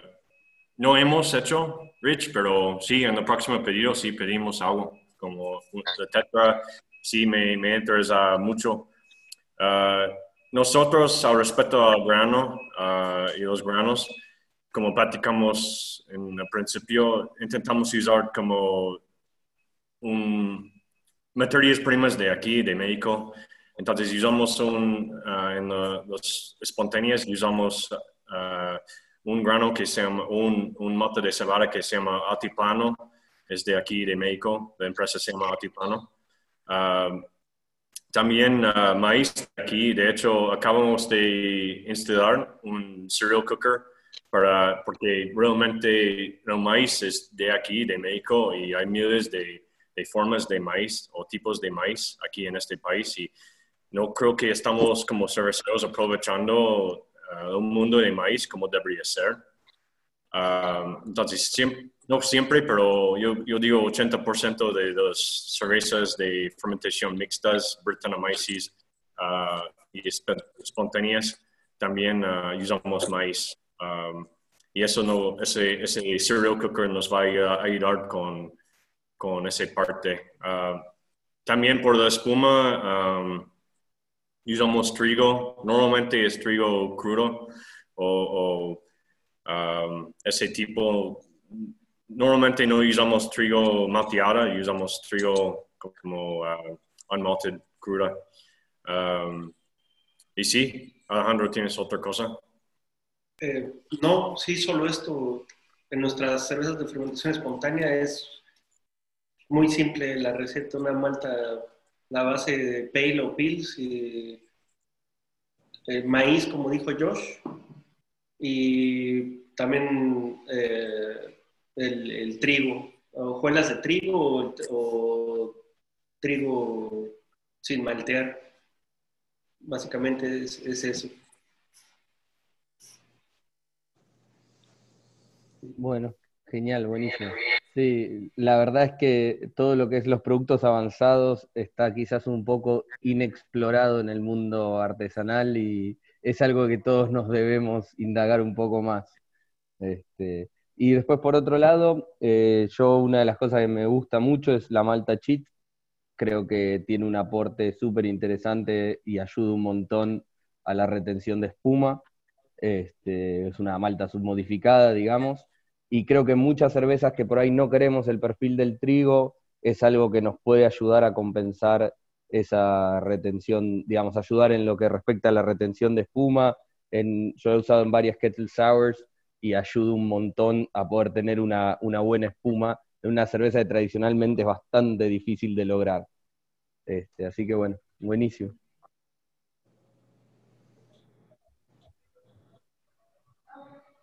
no hemos hecho Rich, pero sí, en el próximo pedido sí pedimos algo, como la tetra, sí me, me interesa mucho. Ah, nosotros, al respecto al grano ah, y los granos, como platicamos en el principio, intentamos usar como un materias primas de aquí, de México. Entonces usamos un, uh, en los espontáneos usamos uh, un grano que se llama, un, un mote de cebada que se llama Altiplano, es de aquí, de México, la empresa se llama Altiplano. Uh, también maíz aquí. De hecho, acabamos de instalar un cereal cooker para, porque realmente el maíz es de aquí, de México, y hay miles de, de formas de maíz o tipos de maíz aquí en este país. Y no creo que estamos como cerveceros aprovechando uh, un mundo de maíz como debería ser. Uh, entonces, no siempre, pero yo, yo digo 80% de las cervezas de fermentación mixtas, Brettanomyces uh, y espontáneas, también uh, usamos maíz. Um, y eso no, ese, ese cereal cooker nos va a ayudar con, con esa parte. Uh, también por la espuma, um, usamos trigo. Normalmente es trigo crudo o, o um, ese tipo normalmente no usamos trigo malteada, usamos trigo como uh, unmalted cruda. Um, y sí, Alejandro, ¿tienes otra cosa? Eh, no, sí, solo esto. En nuestras cervezas de fermentación espontánea es muy simple la receta, una malta, la base de pale o pills y eh, maíz, como dijo Josh, y también eh, el, trigo, hojuelas de trigo o, trigo sin maltear. Básicamente es, eso. Bueno, genial, buenísimo. Sí, la verdad es que todo lo que es los productos avanzados está quizás un poco inexplorado en el mundo artesanal y es algo que todos nos debemos indagar un poco más. Este, y después, por otro lado, eh, yo una de las cosas que me gusta mucho es la malta cheat. Creo que tiene un aporte súper interesante y ayuda un montón a la retención de espuma. Este, es una malta submodificada, digamos. Y creo que muchas cervezas que por ahí no queremos el perfil del trigo es algo que nos puede ayudar a compensar esa retención, digamos, ayudar en lo que respecta a la retención de espuma. Yo he usado en varias kettle sours y ayuda un montón a poder tener una, buena espuma en una cerveza que tradicionalmente es bastante difícil de lograr. Este, así que bueno, buenísimo.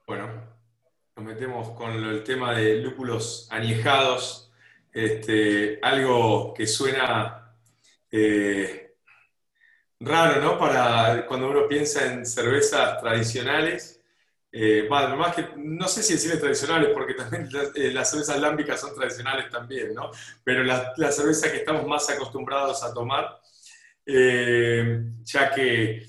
Bueno, nos metemos con el tema de lúpulos añejados, este, algo que suena eh, raro, ¿no? Para cuando uno piensa en cervezas tradicionales, eh, que, no sé si decirle tradicionales, porque también eh, las, cervezas lámbicas son tradicionales también, ¿no? Pero la, la cerveza que estamos más acostumbrados a tomar, eh, ya que,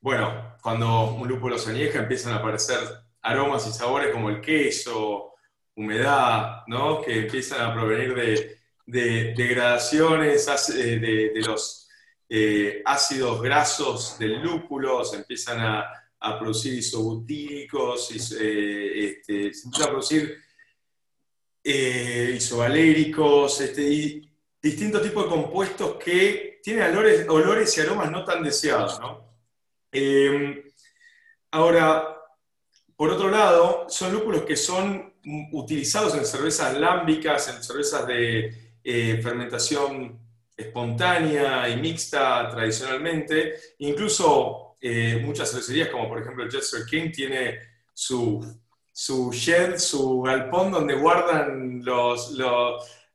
bueno, cuando un lúpulo se añeja empiezan a aparecer aromas y sabores como el queso, humedad, ¿no? Que empiezan a provenir de, de degradaciones de, de, los ácidos grasos del lúpulo, se empiezan a producir isobutílicos, eh, este, se empieza a producir eh, isovaléricos, este, y distintos tipos de compuestos que tienen olores, olores y aromas no tan deseados. Em, ahora, por otro lado, son lúpulos que son utilizados en cervezas lámbicas, en cervezas de eh, fermentación espontánea y mixta tradicionalmente, incluso eh, muchas cervecerías, como por ejemplo el Jester King, tiene su, su shed, su galpón donde guardan los,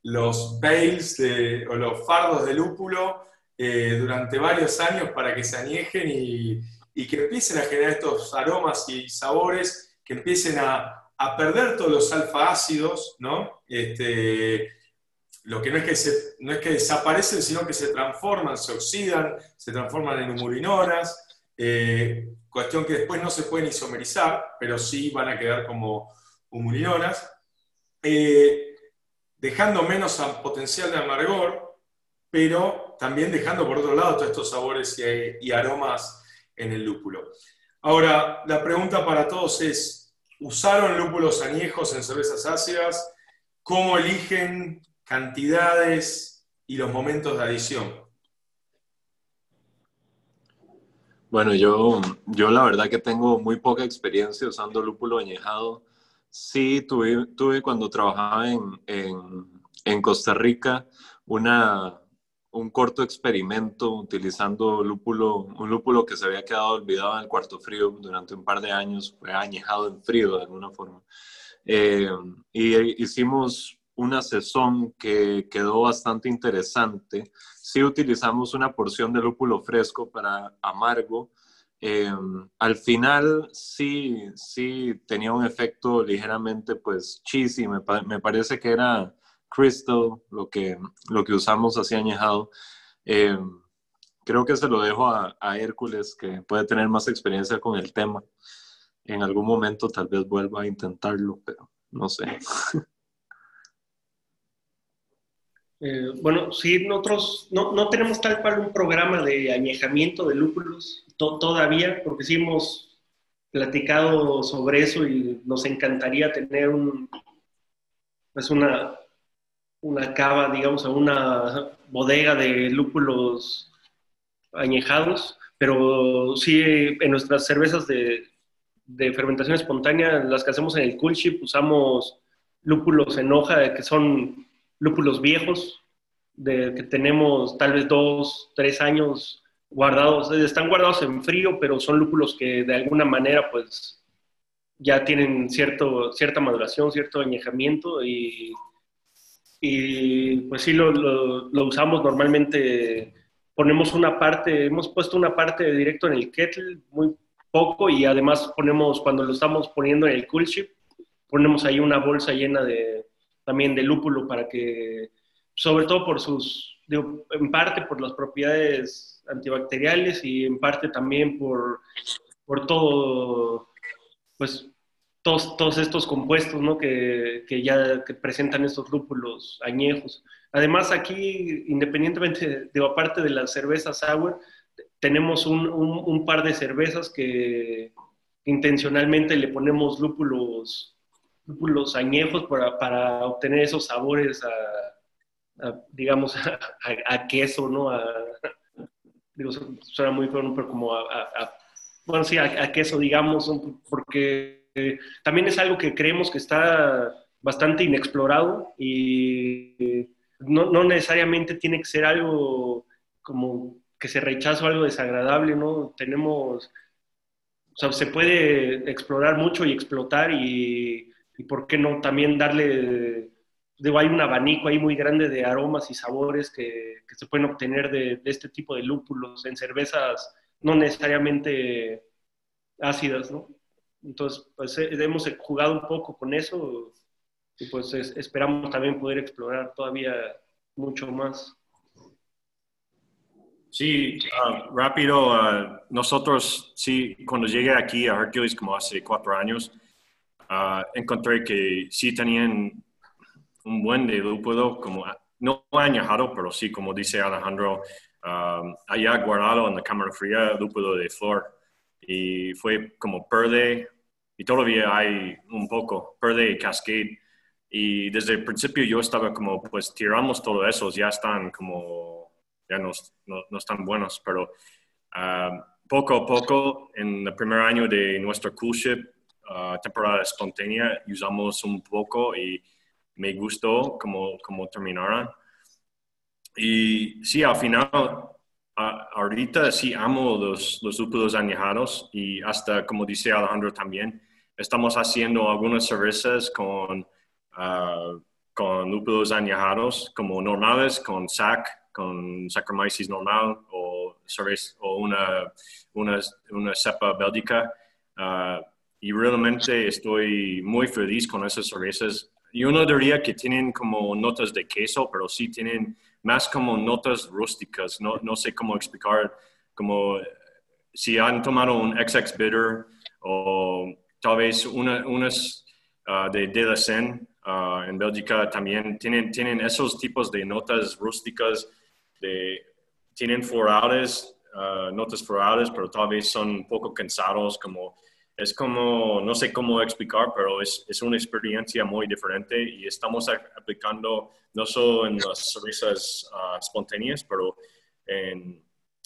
los, bales o los fardos de lúpulo eh, durante varios años para que se añejen y, que empiecen a generar estos aromas y sabores, que empiecen a, perder todos los alfa ácidos, ¿no? Este, lo que no es que, no es que desaparecen, sino que se transforman, se oxidan, se transforman en humulinonas, eh, cuestión que después no se pueden isomerizar, pero sí van a quedar como humulinonas, eh, dejando menos potencial de amargor, pero también dejando por otro lado todos estos sabores y, aromas en el lúpulo. Ahora, la pregunta para todos es, ¿usaron lúpulos añejos en cervezas ácidas? ¿Cómo eligen cantidades y los momentos de adición? Bueno, yo, yo la verdad que tengo muy poca experiencia usando lúpulo añejado. Sí, tuve, tuve cuando trabajaba en, en, en Costa Rica una, un corto experimento utilizando lúpulo, un lúpulo que se había quedado olvidado en el cuarto frío durante un par de años, fue añejado en frío de alguna forma. Eh, y hicimos una sesión que quedó bastante interesante. Sí utilizamos una porción de lúpulo fresco para amargo. Eh, al final sí, sí tenía un efecto ligeramente pues cheesy, me, me parece que era Crystal, lo que, lo que usamos así añejado. Eh, creo que se lo dejo a, Hércules, que puede tener más experiencia con el tema. En algún momento tal vez vuelva a intentarlo, pero no sé. Eh, bueno, sí, nosotros no, no, tenemos tal cual un programa de añejamiento de lúpulos todavía, porque sí hemos platicado sobre eso y nos encantaría tener un, pues una, una cava, digamos, a una bodega de lúpulos añejados, pero sí en nuestras cervezas de, fermentación espontánea, las que hacemos en el cool ship, usamos lúpulos en hoja, que son lúpulos viejos, de, que tenemos tal vez dos, tres años guardados, están guardados en frío, pero son lúpulos que de alguna manera pues ya tienen cierto, cierta maduración, cierto añejamiento y y pues sí lo, lo, usamos normalmente, ponemos una parte, hemos puesto una parte directo en el kettle, muy poco, y además ponemos, cuando lo estamos poniendo en el cool ship, ponemos ahí una bolsa llena de, también de lúpulo para que, sobre todo por sus, en parte por las propiedades antibacteriales y en parte también por, por todo, pues todos, estos compuestos ¿no? que, ya presentan estos lúpulos añejos. Además, aquí, independientemente de, aparte de la cerveza sour, tenemos un, par de cervezas que intencionalmente le ponemos lúpulos, lúpulos añejos para, para obtener esos sabores a, digamos, a, queso, ¿no? A, digo, suena muy feo, pero como a, bueno, sí, a, queso, digamos, porque también es algo que creemos que está bastante inexplorado y no, no, necesariamente tiene que ser algo como que se rechaza algo desagradable, ¿no? Tenemos, o sea, se puede explorar mucho y explotar y, ¿por qué no también darle, digo, hay un abanico ahí muy grande de aromas y sabores que, que se pueden obtener de, de este tipo de lúpulos en cervezas no necesariamente ácidas, ¿no? Entonces, pues eh, hemos jugado un poco con eso y pues esperamos también poder explorar todavía mucho más. Sí, ah, rápido, ah, nosotros, sí, cuando llegué aquí a Hercules como hace cuatro años, uh, encontré que sí tenían un buen de lúpulo, como no añejado, pero sí, como dice Alejandro, allá guardado en la cámara fría, lúpulo de flor. Y fue como Perde, y todavía hay un poco, Perde y Cascade. Y desde el principio yo estaba como, pues tiramos todo eso, ya están como, ya no, no, están buenos, pero ah, poco a poco, en el primer año de nuestro cool ship, uh, temporada espontánea, usamos un poco y me gustó como, como terminaron. Y sí, al final, ahorita sí amo los, los lúpulos añejados y hasta, como dice Alejandro también, Estamos haciendo algunas cervezas con, uh, con lúpulos añejados como normales, con SAC, con Saccharomyces normal o, o una, una, una cepa bélgica. Uh, y realmente estoy muy feliz con esas cervezas. Yo no diría que tienen como notas de queso, pero sí tienen más como notas rústicas. No, no sé cómo explicar, como si han tomado un XX Bitter o tal vez una, unas uh, de De La Seine uh, en Bélgica también tienen, tienen esos tipos de notas rústicas, de, tienen florales, uh, notas florales, pero tal vez son un poco cansados, como, es como, no sé cómo explicar, pero es, es una experiencia muy diferente y estamos aplicando no solo en las cervezas espontáneas, pero en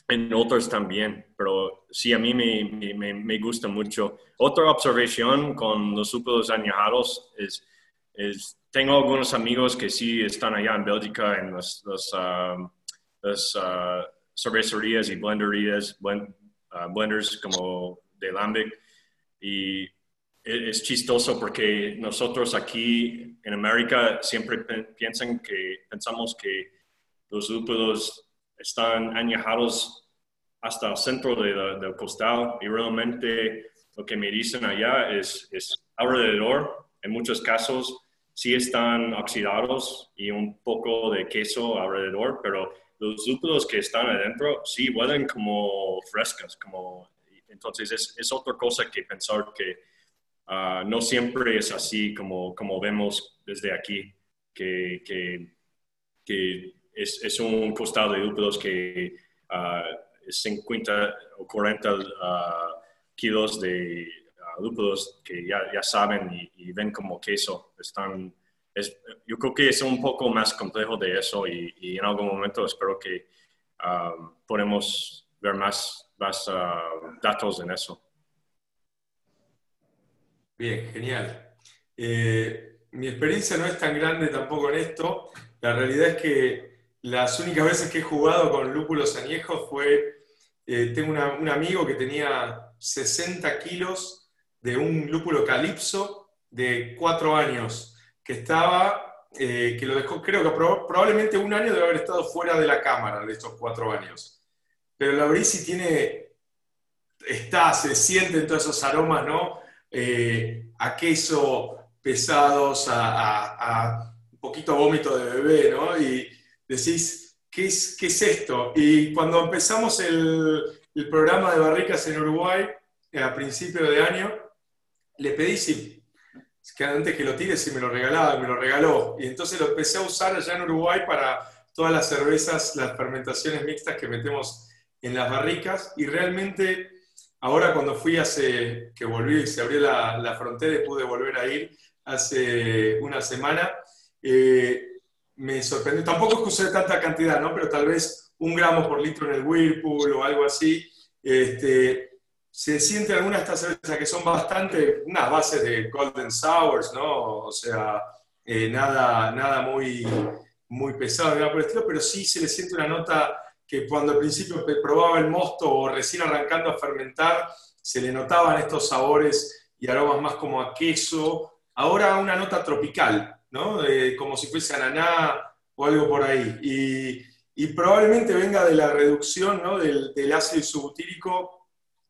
en otros también, pero sí, a mí me, me, me, gusta mucho. Otra observación con los lúpulos añejados es, es, tengo algunos amigos que sí están allá en Bélgica, en los, los, um, las uh, cervecerías y blenderías, uh, blenders como de Lambic. Y e, es chistoso porque nosotros aquí en América siempre piensan que, pensamos que los lúpulos están añejados hasta el centro del costal y realmente lo que me dicen allá es, es alrededor, en muchos casos sí están oxidados y un poco de queso alrededor, pero los lúpulos que están adentro sí huelen como frescas, como, entonces es, es otra cosa que pensar que uh, no siempre es así como, como vemos desde aquí, que, que, que es, es, un costal de lúpulos que uh, es 50 o 40 uh, kilos de lúpulos que ya, ya saben y, ven como queso. Están, es, yo creo que es un poco más complejo de eso y, y en algún momento espero que podemos ver más, más uh, datos en eso. Bien, genial. Eh, mi experiencia no es tan grande tampoco en esto. La realidad es que las únicas veces que he jugado con lúpulos añejos fue, eh, tengo un amigo que tenía 60 kilos de un lúpulo calipso de cuatro años, que estaba, eh, que lo dejó, creo que probablemente un año debe haber estado fuera de la cámara de estos cuatro años. Pero la brisi tiene, está, se sienten todos esos aromas, ¿no? Eh, a queso pesados, a, un poquito vómito de bebé, ¿no? Decís, ¿qué es, qué es esto? Y cuando empezamos el, el programa de barricas en Uruguay, eh, a principio de año, le pedí si, que antes que lo tire si me lo regalaba, me lo regaló. Y entonces lo empecé a usar allá en Uruguay para todas las cervezas, las fermentaciones mixtas que metemos en las barricas. Y realmente, ahora cuando fui hace, que volví y se abrió la, la frontera y pude volver a ir hace una semana, eh, me sorprendió. Tampoco es que usé tanta cantidad, ¿no? Pero tal vez un gramo por litro en el Whirlpool o algo así. Este, se siente algunas de estas cervezas que son bastante, unas bases de Golden Sours, ¿no? O sea, eh, nada, nada muy, muy pesado, nada por el estilo, pero sí se le siente una nota que cuando al principio probaba el mosto o recién arrancando a fermentar, se le notaban estos sabores y aromas más como a queso. Ahora una nota tropical, ¿no? como si fuese ananá o algo por ahí. Y, probablemente venga de la reducción del, ácido isobutírico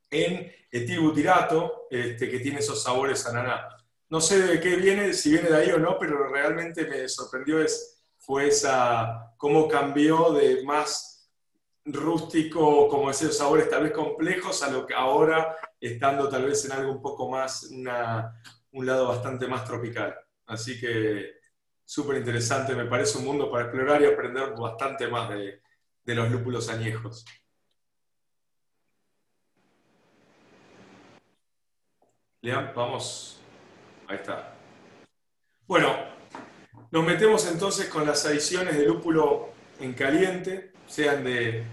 en etilbutirato, este, que tiene esos sabores ananá. No sé de qué viene, si viene de ahí o no, pero realmente me sorprendió es, fue esa, cómo cambió de más rústico, como esos sabores tal vez complejos, a lo que ahora estando tal vez en algo un poco más, un lado bastante más tropical. Así que súper interesante, me parece un mundo para explorar y aprender bastante más de, de los lúpulos añejos. Lean, vamos. Ahí está. Bueno, nos metemos entonces con las adiciones de lúpulo en caliente, sean de,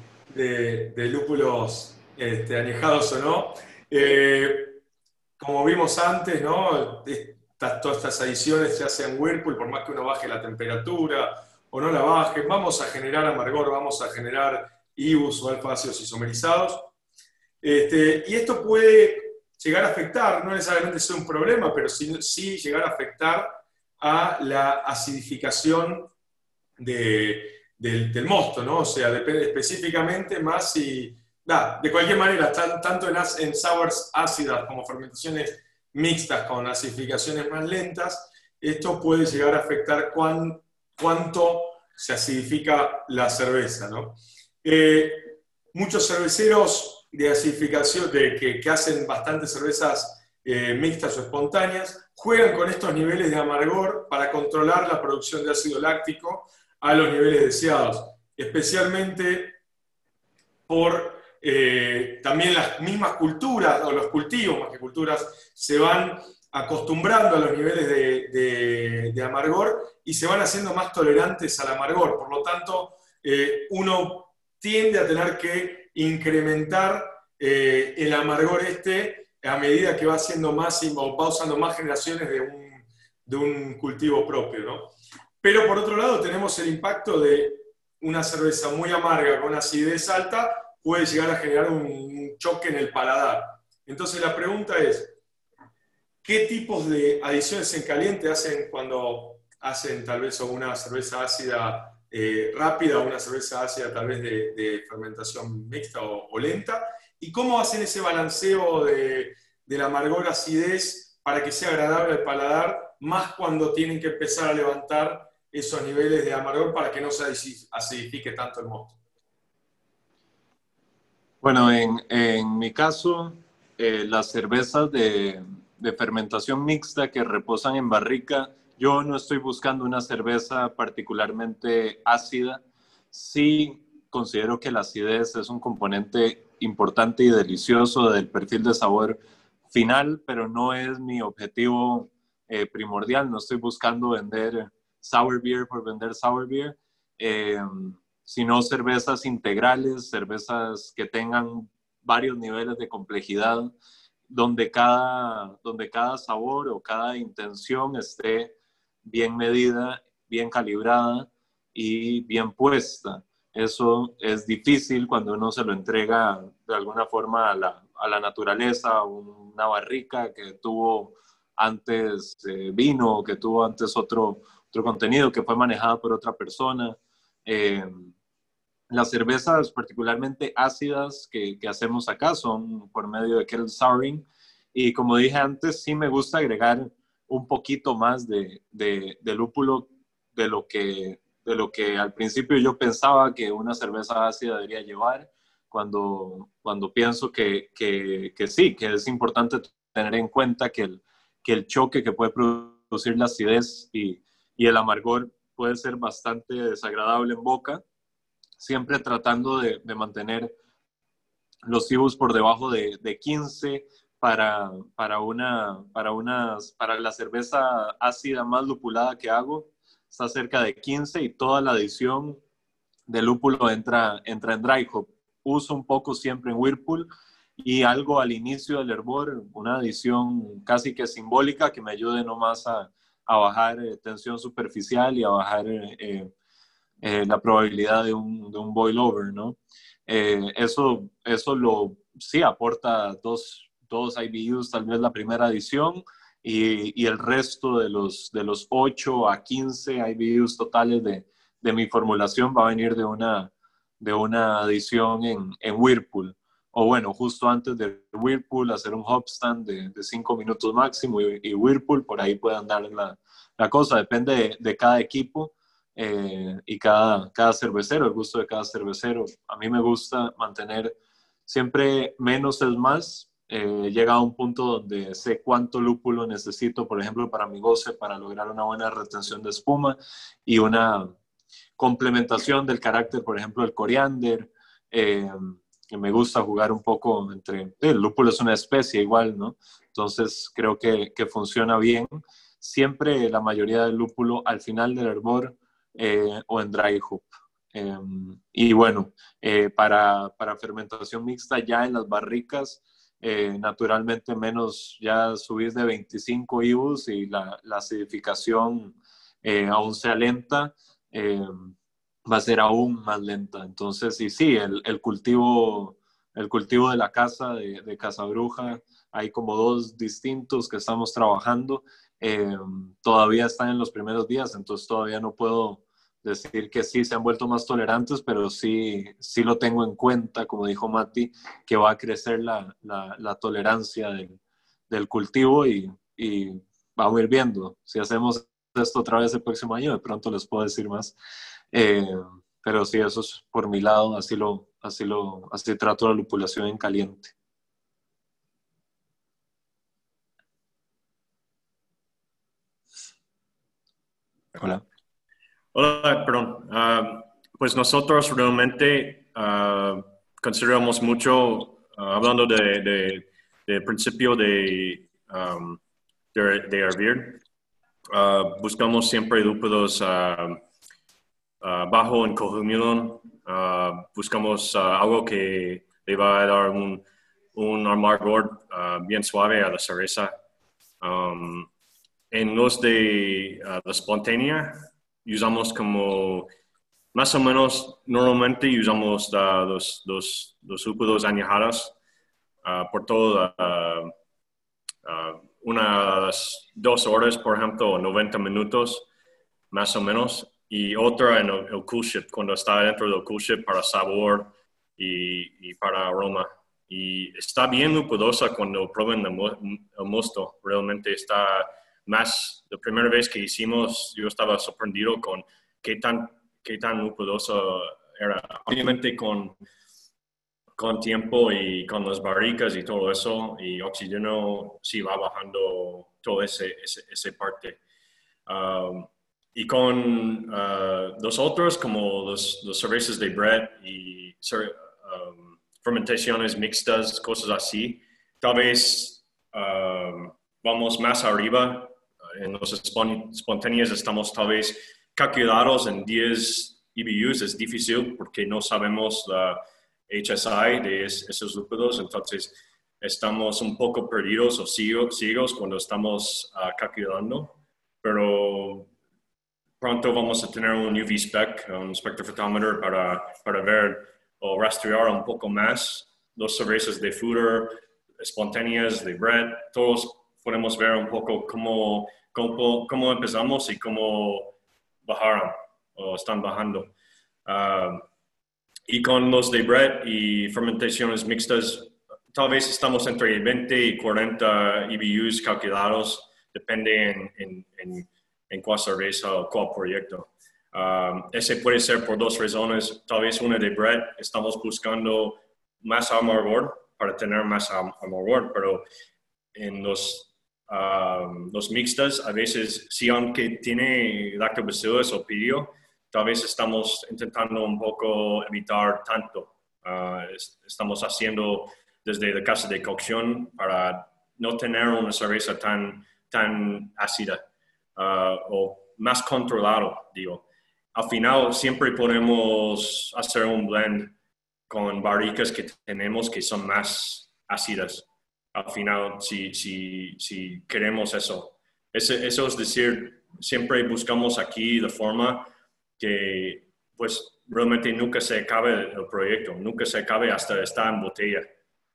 lúpulos este, añejados o no. Eh, como vimos antes, ¿no? Todas estas adiciones se hacen Whirlpool, por más que uno baje la temperatura o no la baje, vamos a generar amargor, vamos a generar IBUs o alfa ácidos isomerizados. Este, y esto puede llegar a afectar, no necesariamente sea un problema, pero sí, llegar a afectar a la acidificación del, mosto, ¿no? O sea, depende específicamente más si, de cualquier manera, tanto en, en sours ácidas como fermentaciones mixtas con acidificaciones más lentas, esto puede llegar a afectar cuánto se acidifica la cerveza, ¿no? Eh, muchos cerveceros de acidificación, de, que, hacen bastantes cervezas eh, mixtas o espontáneas, juegan con estos niveles de amargor para controlar la producción de ácido láctico a los niveles deseados, especialmente por eh, también las mismas culturas, o los cultivos más que culturas, se van acostumbrando a los niveles de, amargor y se van haciendo más tolerantes al amargor. Por lo tanto, eh, uno tiende a tener que incrementar eh, el amargor este a medida que va haciendo más o va usando más generaciones de un, cultivo propio. ¿no? Pero por otro lado tenemos el impacto de una cerveza muy amarga con acidez alta puede llegar a generar un choque en el paladar. Entonces la pregunta es, ¿qué tipos de adiciones en caliente hacen cuando hacen tal vez una cerveza ácida eh, rápida o una cerveza ácida tal vez de, fermentación mixta o, lenta? ¿Y cómo hacen ese balanceo de, de la amargor acidez para que sea agradable al paladar, más cuando tienen que empezar a levantar esos niveles de amargor para que no se acidifique tanto el mosto? Bueno, en, en mi caso, eh, las cervezas de, de, fermentación mixta que reposan en barrica, yo no estoy buscando una cerveza particularmente ácida. Sí considero que la acidez es un componente importante y delicioso del perfil de sabor final, pero no es mi objetivo eh, primordial. No estoy buscando vender sour beer por vender sour beer, eh, sino cervezas integrales, cervezas que tengan varios niveles de complejidad, donde cada, donde cada sabor o cada intención esté bien medida, bien calibrada y bien puesta. Eso es difícil cuando uno se lo entrega de alguna forma a la, a la naturaleza, una barrica que tuvo antes eh, vino, que tuvo antes otro, otro contenido que fue manejado por otra persona. Eh, las cervezas particularmente ácidas que, hacemos acá son por medio de kettle souring. Y como dije antes, sí me gusta agregar un poquito más de, de, lúpulo de lo, que, de lo que al principio yo pensaba que una cerveza ácida debería llevar cuando, cuando pienso que, que, sí, que es importante tener en cuenta que el, que el choque que puede producir la acidez y el amargor puede ser bastante desagradable en boca, siempre tratando de, mantener los IBUs por debajo de, 15 para, para, una, para, unas, para la cerveza ácida más lupulada que hago, está cerca de 15 y toda la adición de lúpulo entra, entra en dry hop. Uso un poco siempre en Whirlpool y algo al inicio del hervor, una adición casi que simbólica que me ayude nomás a, a bajar eh, tensión superficial y a bajar eh, eh, la probabilidad de un, de un boil over, ¿no? eso, eso lo, sí aporta dos, dos IBUs, tal vez la primera adición, y, y, el resto de los, de los 8 a 15 IBUs totales de, de mi formulación va a venir de una, de una adición en, Whirlpool. O bueno, justo antes de Whirlpool, hacer un hop stand de, de cinco minutos máximo y, Whirlpool, por ahí puede andar la, la cosa, depende de, cada equipo eh, y cada, cada cervecero, el gusto de cada cervecero. A mí me gusta mantener siempre menos es más. Eh, llega a un punto donde sé cuánto lúpulo necesito, por ejemplo, para mi goce, para lograr una buena retención de espuma y una complementación del carácter, por ejemplo, el coriander. Eh, que me gusta jugar un poco entre, el lúpulo es una especie igual, ¿no? Entonces creo que, que funciona bien. Siempre la mayoría del lúpulo al final del hervor eh, o en dry hop. Em, y bueno, eh, para, para, fermentación mixta ya en las barricas, eh, naturalmente menos, ya subís de 25 IBUs y la, la acidificación aún sea lenta em, va a ser aún más lenta. Entonces, y sí, el, el cultivo, el cultivo de la casa, de, de Casa Bruja, hay como dos distintos que estamos trabajando. Eh, todavía están en los primeros días, entonces todavía no puedo decir que sí se han vuelto más tolerantes, pero sí, sí lo tengo en cuenta, como dijo Mati, que va a crecer la, la, tolerancia del, del cultivo y, y, vamos a ir viendo. Si hacemos esto otra vez el próximo año, de pronto les puedo decir más. Eh, pero sí, eso es por mi lado, así lo, así lo, así trato la lupulación en caliente. Hola. Hola, perdón. Ah, pues nosotros realmente uh, consideramos mucho, ah, hablando de, principio de, um, de, hervir, buscamos siempre lúpulos Ah, bajo en Cohumilon. Ah, buscamos ah, algo que le va a dar un, un amargor bien suave a la cerveza. En los de la espontánea, usamos como más o menos normalmente usamos dos, dos, dos lúpulos añejados uh, por todo uh, unas dos horas, por ejemplo, o 90 minutos, más o menos, y otra en el, cool ship, cuando está dentro del cool ship para sabor y, y para aroma. Y está bien lupulosa cuando prueben el, mosto. Realmente está más, la primera vez que hicimos, yo estaba sorprendido con qué tan, qué tan lupuloso era. Obviamente con con tiempo y con las barricas y todo eso, y oxígeno sí va bajando toda ese, ese, parte. Um, y con uh, los otros, como los, los cervezas de Brett y um, fermentaciones mixtas, cosas así, tal vez um, vamos más arriba. En los espontáneos estamos tal vez calculados en 10 IBUs, es difícil porque no sabemos la HSI de esos lúpulos, entonces estamos un poco perdidos o ciegos, cuando estamos uh, calculando, pero pronto vamos a tener un UV spec, un spectrophotometer para, para ver o rastrear un poco más los cervezas de fooder, espontáneas, de bread, todos podemos ver un poco cómo, cómo, cómo empezamos y cómo bajaron o están bajando. Uh, y con los de bread y fermentaciones mixtas, tal vez estamos entre 20 y 40 IBUs calculados, depende en, en, en, cuál cerveza o cuál proyecto. Um, ese puede ser por dos razones. Tal vez una de bread, estamos buscando más amargor para tener más amargor, pero en los, um, los mixtas, a veces, sí, aunque tiene lactobacillus o pidio, tal vez estamos intentando un poco evitar tanto. Ah, estamos haciendo desde la casa de cocción para no tener una cerveza tan, tan ácida ah, o más controlado, digo. Al final siempre podemos hacer un blend con barricas que tenemos que son más ácidas. Al final, si, si, si queremos eso. eso es decir, siempre buscamos aquí la forma que pues realmente nunca se acabe el proyecto, nunca se acabe hasta estar en botella.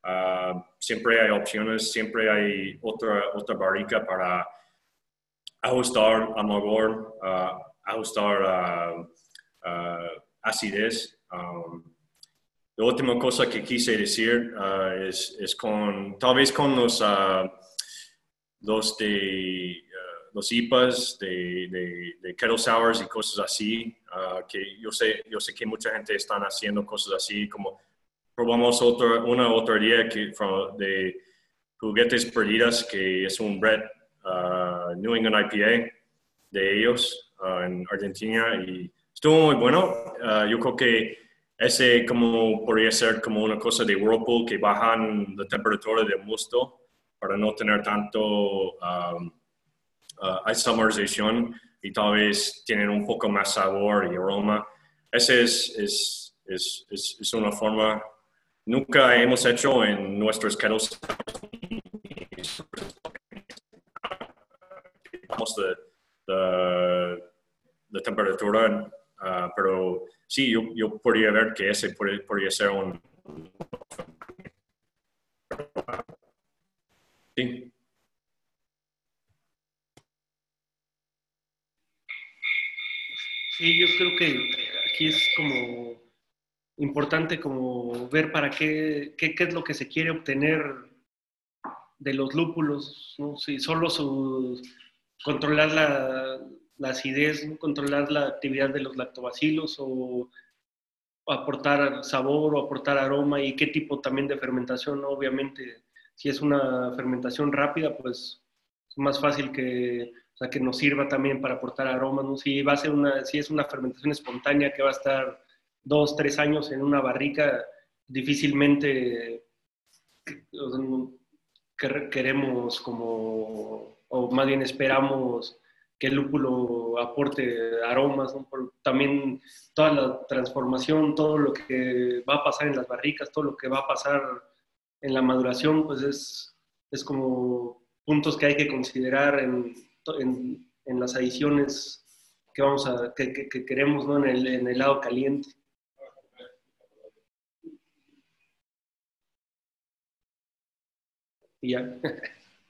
Ah, siempre hay opciones, siempre hay otra, otra barrica para ajustar amargor, uh, ajustar uh, acidez. Um, la última cosa que quise decir es, es, con, tal vez con los, los de los IPAs, de, de, de, kettle sours y cosas así, que yo sé, yo sé que mucha gente están haciendo cosas así, como probamos otra, una otra día que, de juguetes perdidas, que es un bread uh, New England IPA de ellos uh, en Argentina y estuvo muy bueno. yo creo que ese como podría ser como una cosa de Whirlpool que bajan la temperatura del mosto para no tener tanto... Um, uh, isomerización y tal vez tienen un poco más sabor y aroma. Esa es, es, es, es, una forma, nunca hemos hecho en nuestros kettles de temperatura, uh, pero sí, yo, yo, podría ver que ese podría, ser un... Sí. Sí, yo creo que aquí es como importante como ver para qué, qué, es lo que se quiere obtener de los lúpulos, ¿no? si solo su, controlar la, la acidez, controlar la actividad de los lactobacilos o aportar sabor o aportar aroma y qué tipo también de fermentación, obviamente si es una fermentación rápida, pues es más fácil que sea, que nos sirva también para aportar aromas, ¿no? Si, va a ser una, si es una fermentación espontánea que va a estar dos, tres años en una barrica, difícilmente queremos como, o más bien esperamos que el lúpulo aporte aromas, también toda la transformación, todo lo que va a pasar en las barricas, todo lo que va a pasar en la maduración, pues es, es como puntos que hay que considerar en, en, las adiciones que vamos a, que, queremos ¿no? en, el, en el lado caliente. Y ya.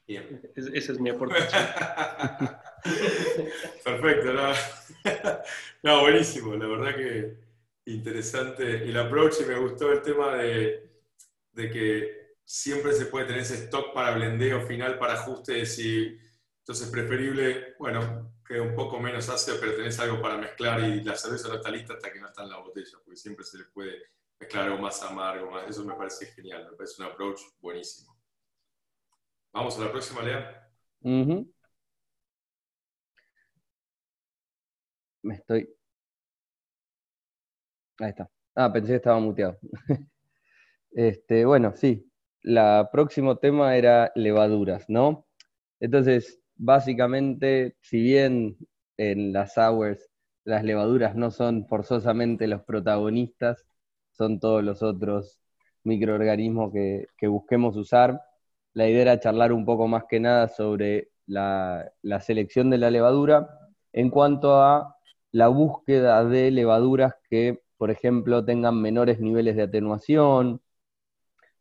esa es mi aportación. Perfecto, ¿no? no, buenísimo, la verdad que interesante el approach y me gustó el tema de, de que siempre se puede tener ese stock para blendeo final, para ajustes y entonces preferible, bueno, que un poco menos ácido, pero tenés algo para mezclar y la cerveza no está lista hasta que no está en la botella, porque siempre se le puede mezclar algo más amargo, más. eso me parece genial, me parece un approach buenísimo. Vamos a la próxima, Lea. Me estoy. Ahí está. Ah, pensé que estaba muteado. este, bueno, sí. La próximo tema era levaduras, ¿no? Entonces, básicamente, si bien en las hours las levaduras no son forzosamente los protagonistas, son todos los otros microorganismos que, que busquemos usar la idea era charlar un poco más que nada sobre la, selección de la levadura en cuanto a la búsqueda de levaduras que, por ejemplo, tengan menores niveles de atenuación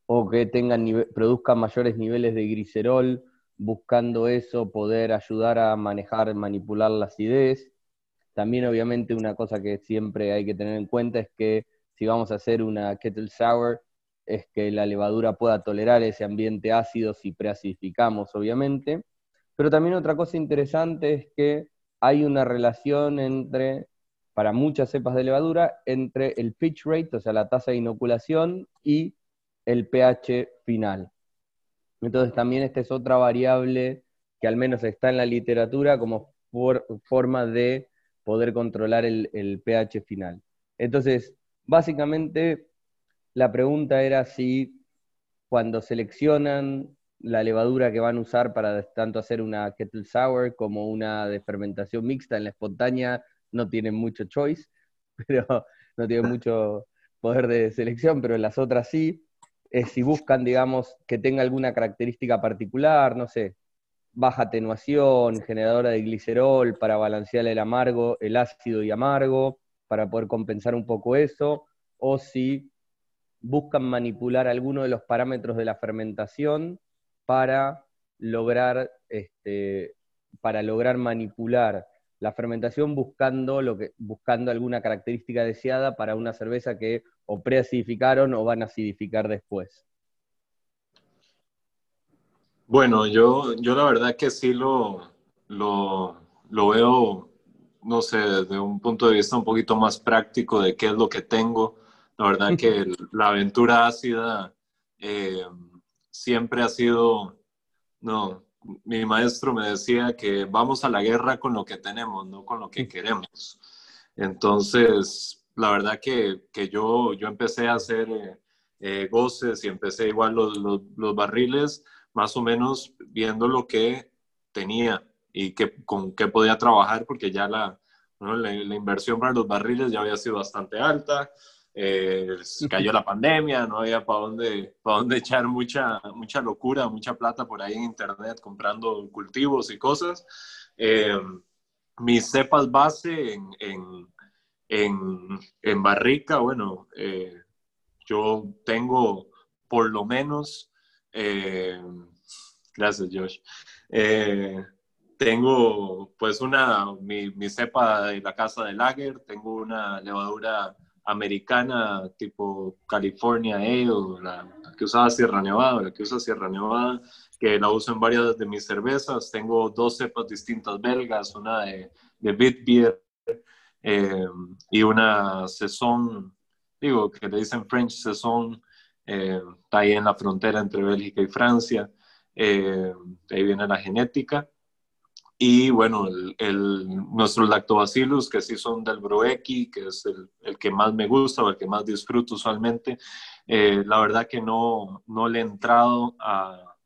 o que tengan produzcan mayores niveles de glicerol, buscando eso poder ayudar a manejar, manipular la acidez. También obviamente una cosa que siempre hay que tener en cuenta es que si vamos a hacer una kettle sour, es que la levadura pueda tolerar ese ambiente ácido si preacidificamos, obviamente. Pero también otra cosa interesante es que hay una relación entre, para muchas cepas de levadura, entre el pitch rate, o sea, la tasa de inoculación, y el pH final. Entonces también esta es otra variable que al menos está en la literatura como forma de poder controlar el, pH final. Entonces, básicamente la pregunta era si cuando seleccionan la levadura que van a usar para tanto hacer una kettle sour como una de fermentación mixta en la espontánea, no tienen mucho choice, pero no tienen mucho poder de selección, pero en las otras sí. Es si buscan, digamos, que tenga alguna característica particular, no sé, baja atenuación, generadora de glicerol para balancear el amargo, el ácido y amargo, para poder compensar un poco eso, o si buscan manipular alguno de los parámetros de la fermentación para lograr, este, para lograr manipular la fermentación buscando, lo que, buscando alguna característica deseada para una cerveza que o preacidificaron o van a acidificar después. Bueno, yo, yo la verdad que sí lo, lo, lo veo, no sé, desde un punto de vista un poquito más práctico de qué es lo que tengo la verdad que la aventura ácida eh, siempre ha sido, no, mi maestro me decía que vamos a la guerra con lo que tenemos, no con lo que queremos. Entonces, la verdad que, que yo, yo empecé a hacer eh, eh, goces y empecé igual los, los, barriles, más o menos viendo lo que tenía y que, con qué podía trabajar, porque ya la, la, la inversión para los barriles ya había sido bastante alta eh, cayó la pandemia, no había para dónde, para dónde echar mucha, mucha locura, mucha plata por ahí en internet comprando cultivos y cosas. Eh, mis cepas base en, en, en, en barrica, bueno, eh, yo tengo por lo menos, eh, gracias Josh, tengo pues una, mi, mi cepa de la casa de Lager, tengo una levadura americana tipo California Ale, la, que usaba Sierra Nevada, la que usa Sierra Nevada, que la uso en varias de mis cervezas. Tengo dos cepas distintas belgas, una de, de Bitbier eh, y una Saison, digo, que le dicen French Saison, eh, está ahí en la frontera entre Bélgica y Francia. Eh, ahí viene la genética. Y bueno, el, el, nuestros lactobacillus, que sí son del Broeki, que es el, el, que más me gusta o el que más disfruto usualmente, eh, la verdad que no, no le he entrado a,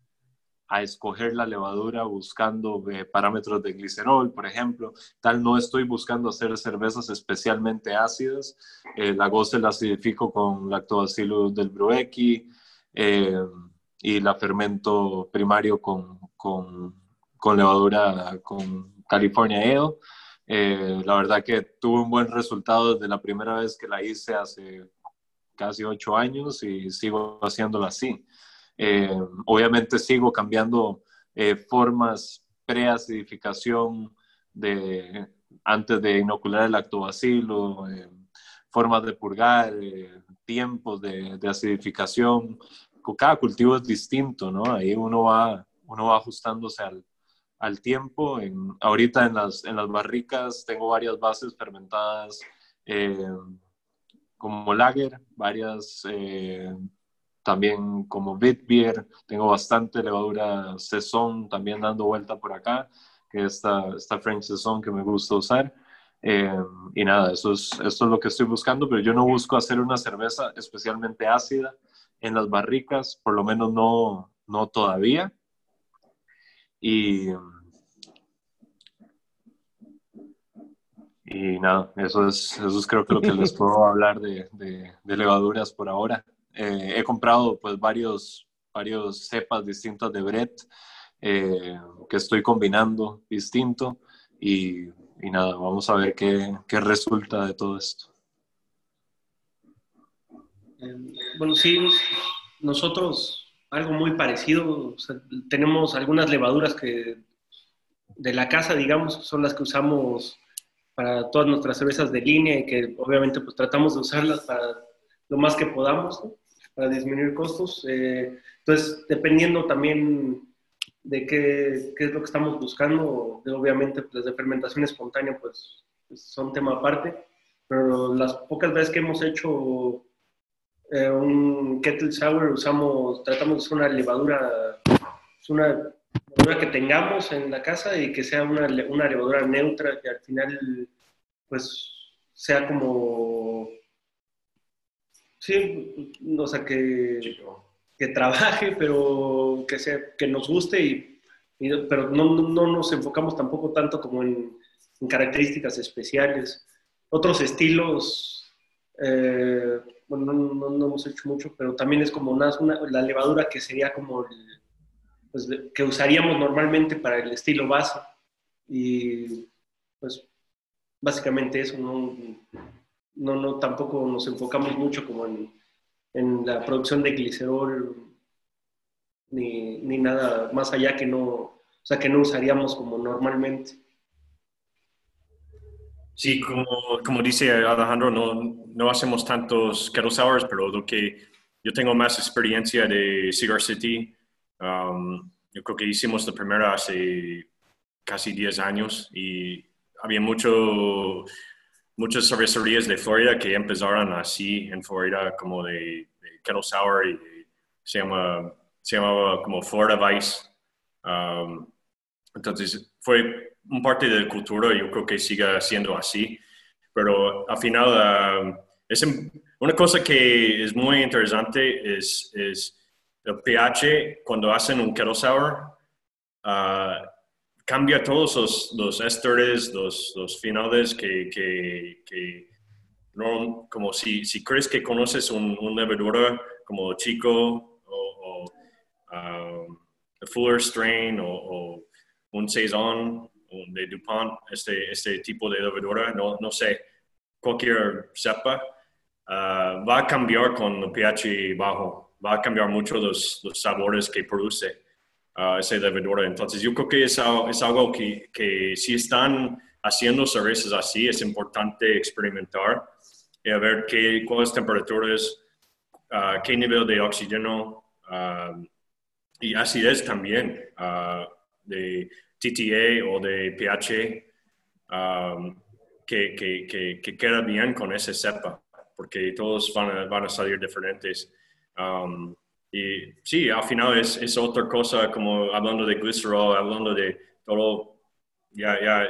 a escoger la levadura buscando eh, parámetros de glicerol, por ejemplo. Tal no estoy buscando hacer cervezas especialmente ácidas. Eh, la goce la acidifico con lactobacillus del Broeki y la fermento primario con, con con levadura con California Ale, Eh, la verdad que tuve un buen resultado desde la primera vez que la hice hace casi ocho años y sigo haciéndola así. Eh, obviamente sigo cambiando eh, formas pre-acidificación de, antes de inocular el lactobacilo, formas de purgar, tiempos de, de, acidificación. Cada cultivo es distinto, ¿no? Ahí uno va, uno va ajustándose al, al tiempo. En, ahorita en las, en las barricas tengo varias bases fermentadas eh, como lager, varias eh, también como Bitbier, tengo bastante levadura Saison también dando vuelta por acá, que es esta, esta French Saison que me gusta usar. Eh, y nada, eso es, eso es lo que estoy buscando, pero yo no busco hacer una cerveza especialmente ácida en las barricas, por lo menos no, no todavía. Y, y nada, eso es, eso es creo que lo que les puedo hablar de, de, levaduras por ahora. Eh, he comprado pues varios, varios cepas distintas de Brett eh, que estoy combinando distinto y, y, nada, vamos a ver qué, qué resulta de todo esto. Bueno, sí, nosotros algo muy parecido. tenemos algunas levaduras que de la casa, digamos, son las que usamos para todas nuestras cervezas de línea y que obviamente pues tratamos de usarlas para lo más que podamos, para disminuir costos. Eh, entonces, dependiendo también de qué, qué, es lo que estamos buscando, obviamente pues de fermentación espontánea pues son tema aparte, pero las pocas veces que hemos hecho eh, un kettle sour usamos, tratamos de usar una levadura, una levadura que tengamos en la casa y que sea una, una levadura neutra que al final pues sea como, sí, o sea, que, que trabaje, pero que, sea, que nos guste, y, pero no, no, nos enfocamos tampoco tanto como en, en características especiales. Otros estilos, eh, bueno, no, no, hemos hecho mucho, pero también es como una, la levadura que sería como pues, que usaríamos normalmente para el estilo base. Y pues básicamente eso, no, no, no tampoco nos enfocamos mucho como en, en la producción de glicerol ni, ni, nada más allá que no, o sea, que no usaríamos como normalmente. Sí, como, como dice Alejandro, no, no hacemos tantos kettle sours, pero lo que yo tengo más experiencia de Cigar City, um, yo creo que hicimos la primera hace casi 10 años y había mucho, muchas cervecerías de Florida que empezaron así en Florida como de, kettle sour y se, llama, se llamaba como Florida Vice. Um, entonces fue un parte de la cultura, yo creo que siga siendo así, pero al final, um, es una cosa que es muy interesante es, es el pH cuando hacen un kettle sour, uh, cambia todos los, los ésteres, los, los finales que, que, que, no, como si, si crees que conoces un, un levadura como chico o, o um, Fuller Strain o, o un Saison de DuPont, este, este tipo de levadura, no, no sé, cualquier cepa, uh, va a cambiar con el pH bajo, va a cambiar mucho los, los sabores que produce uh, esa levadura. Entonces yo creo que es, es algo que, que, si están haciendo cervezas así, es importante experimentar y a ver qué, cuáles temperaturas, uh, qué nivel de oxígeno y acidez también de TTA o de pH um, que, que, que, queda bien con ese cepa, porque todos van a, van a salir diferentes. Um, y sí, al final es, es, otra cosa, como hablando de glycerol, hablando de todo, ya, ya,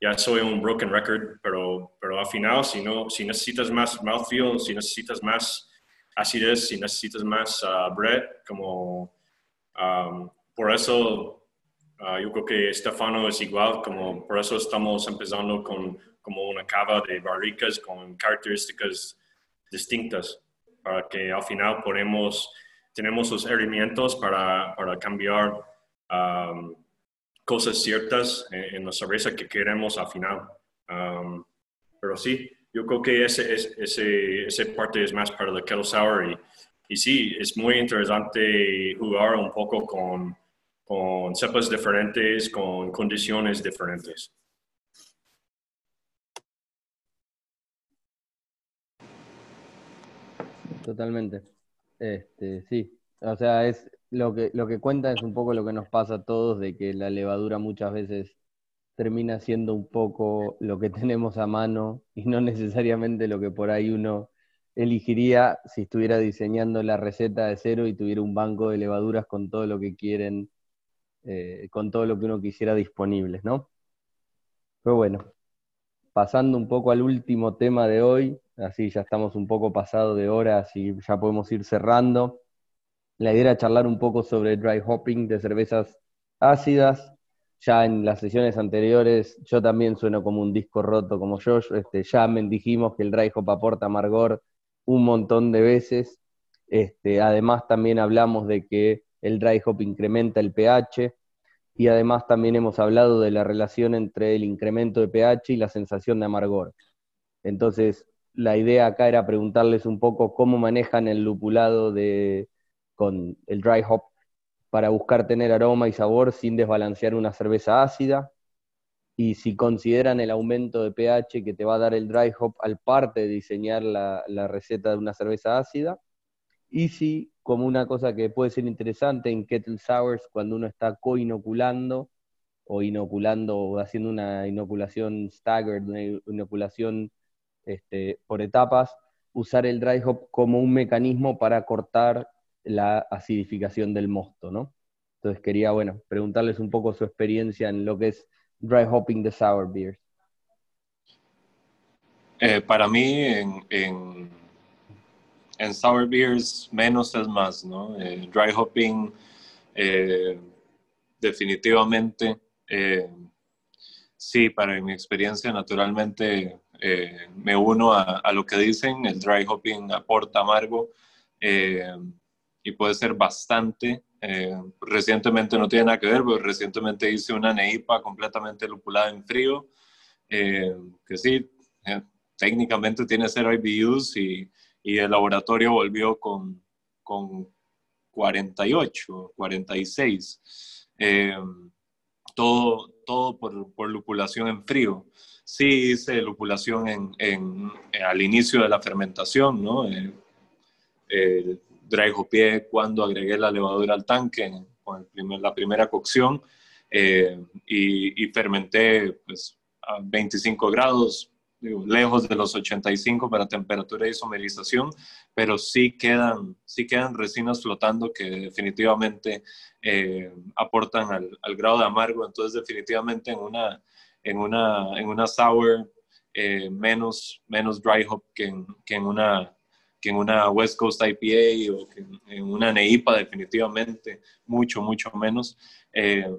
ya soy un broken record, pero, pero al final, si, no, si necesitas más mouthfeel, si necesitas más acidez, si necesitas más uh, bread, como um, por eso Ah, yo creo que Stefano es igual, como por eso estamos empezando con como una cava de barricas con características distintas, para que al final ponemos, tenemos los herramientas para, para cambiar cosas ciertas en, la cerveza que queremos al final. Um, pero sí, yo creo que ese, ese, ese parte es más para el kettle sour y, y sí, es muy interesante jugar un poco con, con cepas diferentes, con condiciones diferentes. Totalmente. Este, sí. O sea, es lo que, lo que cuenta es un poco lo que nos pasa a todos, de que la levadura muchas veces termina siendo un poco lo que tenemos a mano y no necesariamente lo que por ahí uno elegiría si estuviera diseñando la receta de cero y tuviera un banco de levaduras con todo lo que quieren, eh, con todo lo que uno quisiera disponibles, ¿no? Pero bueno, pasando un poco al último tema de hoy, así ya estamos un poco pasado de horas y ya podemos ir cerrando. La idea era charlar un poco sobre dry hopping de cervezas ácidas. Ya en las sesiones anteriores, yo también sueno como un disco roto como yo. Este, ya dijimos que el dry hop aporta amargor un montón de veces. Este, además, también hablamos de que el dry hop incrementa el pH y además también hemos hablado de la relación entre el incremento de pH y la sensación de amargor. Entonces, la idea acá era preguntarles un poco cómo manejan el lupulado de, con el dry hop para buscar tener aroma y sabor sin desbalancear una cerveza ácida. Y si consideran el aumento de pH que te va a dar el dry hop al parte de diseñar la, la receta de una cerveza ácida. Y si, como una cosa que puede ser interesante en kettle sours, cuando uno está co-inoculando o inoculando o haciendo una inoculación staggered, una inoculación este, por etapas, usar el dry hop como un mecanismo para cortar la acidificación del mosto, ¿no? Entonces quería, bueno, preguntarles un poco su experiencia en lo que es dry hopping de sour beers. Eh, para mí, en, sour beers, menos es más, ¿no? Eh, dry hopping, eh, definitivamente, sí, para mi experiencia, naturalmente, me uno a, lo que dicen, el dry hopping aporta amargo y puede ser bastante. Eh, recientemente no tiene nada que ver, pero recientemente hice una neipa completamente lupulada en frío, eh, que sí, eh, técnicamente tiene cero IBUs y, y, el laboratorio volvió con, con 48, 46. todo, todo por, por, lupulación en frío. Sí hice lupulación en, en, al inicio de la fermentación, ¿no? dry pie cuando agregué la levadura al tanque con el primer, la primera cocción eh, y, fermenté pues, a 25 grados, lejos de los 85 para temperatura de isomerización, pero sí quedan, sí quedan resinas flotando que definitivamente eh, aportan al, grado de amargo, entonces definitivamente en una, en una, en una sour eh, menos, menos dry hop que que en una que en una West Coast IPA o que en una NEIPA definitivamente, mucho, mucho menos. Eh,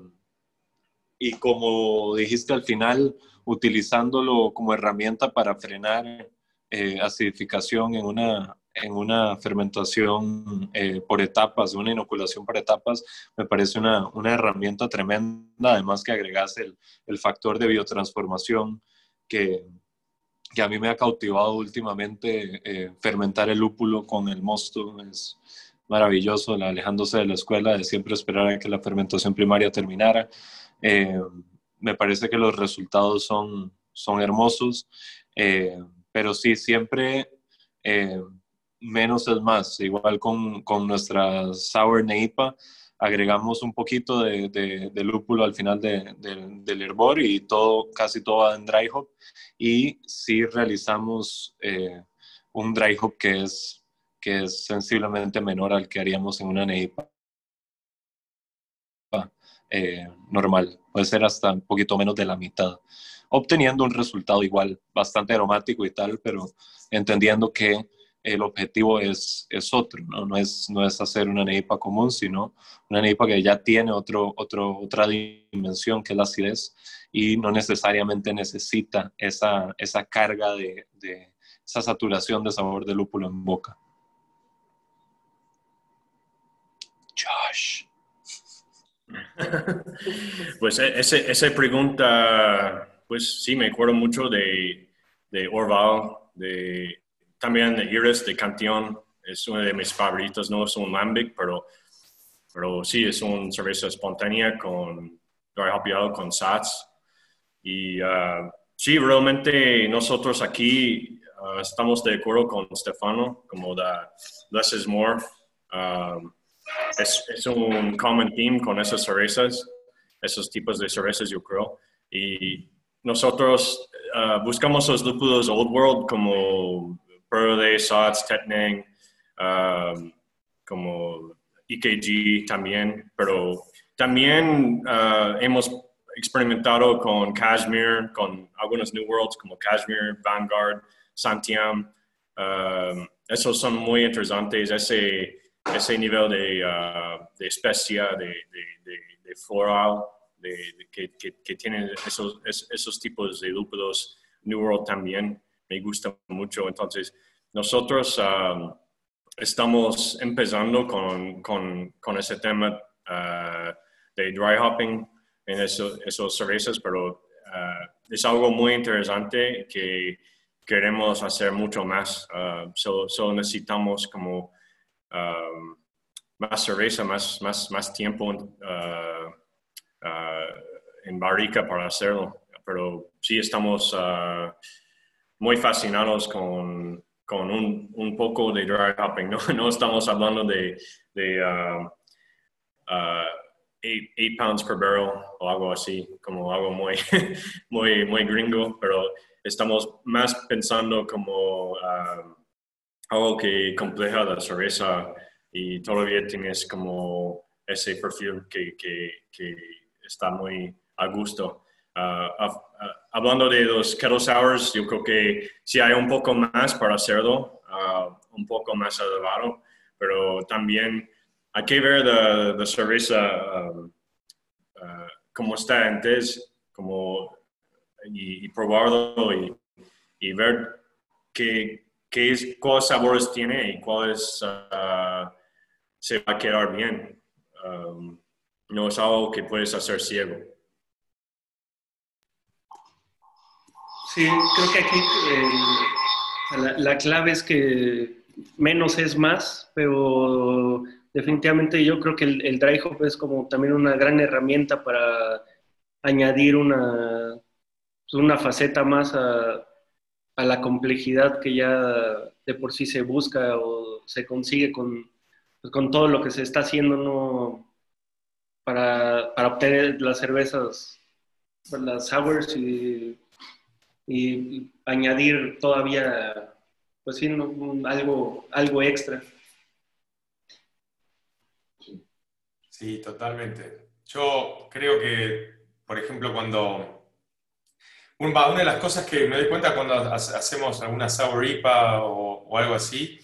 y como dijiste al final, utilizándolo como herramienta para frenar eh, acidificación en una, en una fermentación eh, por etapas, una inoculación por etapas, me parece una, una herramienta tremenda, además que agregase el, el factor de biotransformación que, que a mí me ha cautivado últimamente eh, fermentar el lúpulo con el mosto. Es maravilloso, alejándose de la escuela, de siempre esperar a que la fermentación primaria terminara. Eh, me parece que los resultados son, son hermosos, eh, pero sí, siempre menos es más. Igual con, con nuestra Sour Neipa, agregamos un poquito de, de, lúpulo al final del hervor y todo, casi todo va en dry hop. Y sí realizamos eh, un dry hop que es, que es sensiblemente menor al que haríamos en una neipa eh, normal. Puede ser hasta un poquito menos de la mitad. Obteniendo un resultado igual, bastante aromático y tal, pero entendiendo que el objetivo es, es otro, ¿no? No, es, no es hacer una neipa común, sino una neipa que ya tiene otro, otro, otra dimensión que es la acidez y no necesariamente necesita esa, esa carga de, de esa saturación de sabor de lúpulo en boca. Josh. Pues e, esa pregunta pues sí, me acuerdo mucho de, de Orval, de, también de Iris, de Cantillon, es uno de mis favoritos, no es un lambic, pero, pero sí, es una cerveza espontánea con hopeado con SATs. Y uh, sí, realmente nosotros aquí uh, estamos de acuerdo con Stefano, como da less is more. Um, es, es, un common theme con esas cervezas, esos tipos de cervezas, yo creo. Y nosotros buscamos los lúpulos Old World como Pearl Sots, Tetnang, um, como EKG también, pero también uh, hemos experimentado con Kashmir, con algunos New Worlds como Kashmir, Vanguard, Santiam. Um, esos son muy interesantes, ese, ese nivel de, uh, de especia, de, de, de floral, que, que, que, tienen esos, esos tipos de lúpulos. New World también me gusta mucho. Entonces, nosotros estamos empezando con, con, con ese tema uh, de dry hopping en eso, esos cervezas, pero uh, es algo muy interesante que queremos hacer mucho más. Uh, solo, necesitamos como um, más cerveza, más, más, más tiempo en barrica para hacerlo. Pero sí estamos muy fascinados con, con un, un, poco de dry hopping, ¿no? No estamos hablando de, de uh, uh, eight, pounds per barrel o algo así, como algo muy, muy, muy gringo, pero estamos más pensando como uh, algo que compleja la cerveza y todavía tienes como ese perfil que, que está muy a gusto. Uh, uh, hablando de los kettle sours, yo creo que sí hay un poco más para hacerlo, uh, un poco más elevado, pero también hay que ver la, cerveza como está antes, como, y, probarlo y, ver qué, qué es, cuáles sabores tiene y cuáles se va a quedar bien. No es algo que puedes hacer ciego. Sí, creo que aquí eh, la, clave es que menos es más, pero definitivamente yo creo que el, dry hop es como también una gran herramienta para añadir una, pues, una faceta más a, la complejidad que ya de por sí se busca o se consigue con, pues, con todo lo que se está haciendo ¿no? para, para obtener las cervezas, las sours y y, añadir todavía, pues sí, algo, algo extra. Sí, totalmente. Yo creo que, por ejemplo, cuando... Una de las cosas que me doy cuenta cuando hacemos alguna sour IPA o, algo así